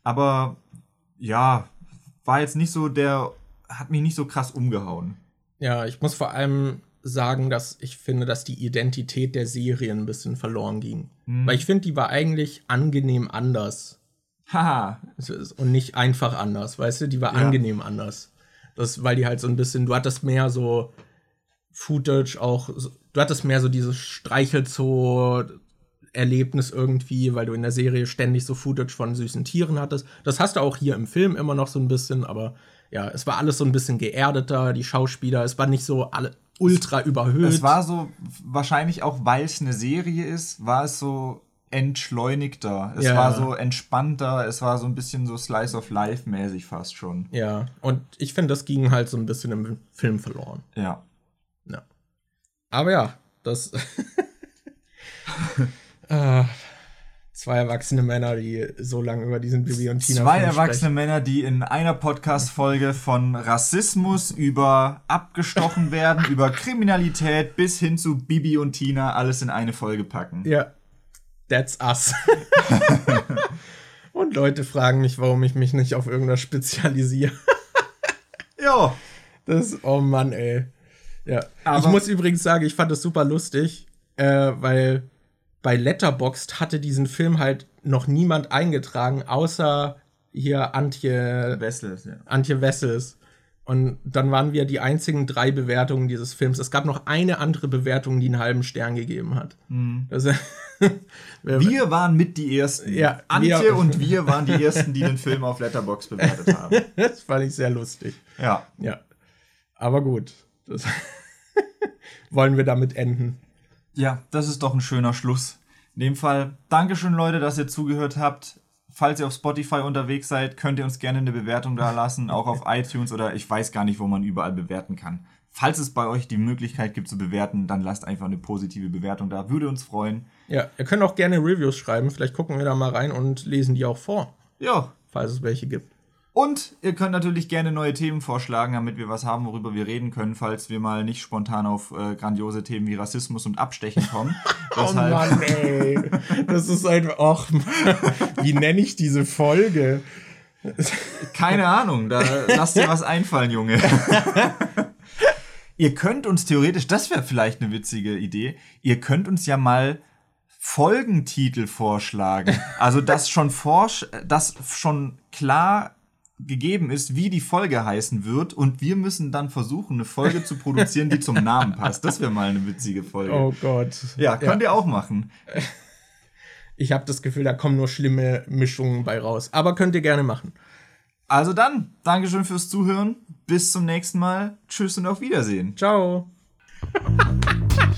Speaker 1: Aber ja, war jetzt nicht so der, hat mich nicht so krass umgehauen.
Speaker 2: Ja, ich muss vor allem sagen, dass ich finde, dass die Identität der Serie ein bisschen verloren ging. Hm. Weil ich finde, die war eigentlich angenehm anders.
Speaker 1: Haha.
Speaker 2: Und nicht einfach anders, weißt du? Die war ja. angenehm anders. Das, weil die halt so ein bisschen, du hattest mehr so Footage auch, du hattest mehr so dieses Streichelzoo Erlebnis irgendwie, weil du in der Serie ständig so Footage von süßen Tieren hattest. Das hast du auch hier im Film immer noch so ein bisschen, aber ja, es war alles so ein bisschen geerdeter, die Schauspieler, es war nicht so alle ultra überhöht.
Speaker 1: Es war so, wahrscheinlich auch, weil es eine Serie ist, war es so entschleunigter. Es ja. war so entspannter, es war so ein bisschen so Slice of Life mäßig fast schon.
Speaker 2: Ja, und ich finde, das ging halt so ein bisschen im Film verloren.
Speaker 1: Ja.
Speaker 2: Ja. Aber ja, das <laughs> Äh, zwei erwachsene Männer, die so lange über diesen Bibi und
Speaker 1: Tina Zwei erwachsene sprechen. Männer, die in einer Podcast-Folge von Rassismus über abgestochen <laughs> werden, über Kriminalität bis hin zu Bibi und Tina alles in eine Folge packen.
Speaker 2: Ja. That's us. <laughs> und Leute fragen mich, warum ich mich nicht auf irgendwas spezialisiere. <laughs>
Speaker 1: ja.
Speaker 2: Das, oh Mann, ey. Ja. Aber ich muss übrigens sagen, ich fand das super lustig, äh, weil bei Letterboxd hatte diesen Film halt noch niemand eingetragen, außer hier Antje
Speaker 1: Wessels. Ja.
Speaker 2: Antje Wessels. Und dann waren wir die einzigen drei Bewertungen dieses Films. Es gab noch eine andere Bewertung, die einen halben Stern gegeben hat.
Speaker 1: Mhm. Das, <laughs> wir waren mit die Ersten.
Speaker 2: Ja,
Speaker 1: Antje wir, und wir waren die Ersten, die den Film auf Letterbox bewertet haben. <laughs>
Speaker 2: das fand ich sehr lustig.
Speaker 1: Ja.
Speaker 2: Ja. Aber gut. Das <laughs> wollen wir damit enden.
Speaker 1: Ja, das ist doch ein schöner Schluss. In dem Fall, Dankeschön, Leute, dass ihr zugehört habt. Falls ihr auf Spotify unterwegs seid, könnt ihr uns gerne eine Bewertung da lassen, <laughs> auch auf iTunes oder ich weiß gar nicht, wo man überall bewerten kann. Falls es bei euch die Möglichkeit gibt zu bewerten, dann lasst einfach eine positive Bewertung da. Würde uns freuen.
Speaker 2: Ja, ihr könnt auch gerne Reviews schreiben. Vielleicht gucken wir da mal rein und lesen die auch vor.
Speaker 1: Ja.
Speaker 2: Falls es welche gibt.
Speaker 1: Und ihr könnt natürlich gerne neue Themen vorschlagen, damit wir was haben, worüber wir reden können, falls wir mal nicht spontan auf äh, grandiose Themen wie Rassismus und Abstechen kommen. <laughs>
Speaker 2: oh Mann, ey. Das ist einfach, ach, <laughs> wie nenne ich diese Folge?
Speaker 1: Keine Ahnung, da lass dir was einfallen, Junge. <laughs> ihr könnt uns theoretisch, das wäre vielleicht eine witzige Idee, ihr könnt uns ja mal Folgentitel vorschlagen. Also das schon forsch, das schon klar gegeben ist, wie die Folge heißen wird und wir müssen dann versuchen, eine Folge zu produzieren, die zum Namen passt. Das wäre mal eine witzige Folge.
Speaker 2: Oh Gott.
Speaker 1: Ja, könnt ja. ihr auch machen.
Speaker 2: Ich habe das Gefühl, da kommen nur schlimme Mischungen bei raus. Aber könnt ihr gerne machen.
Speaker 1: Also dann, Dankeschön fürs Zuhören. Bis zum nächsten Mal. Tschüss und auf Wiedersehen.
Speaker 2: Ciao. <laughs>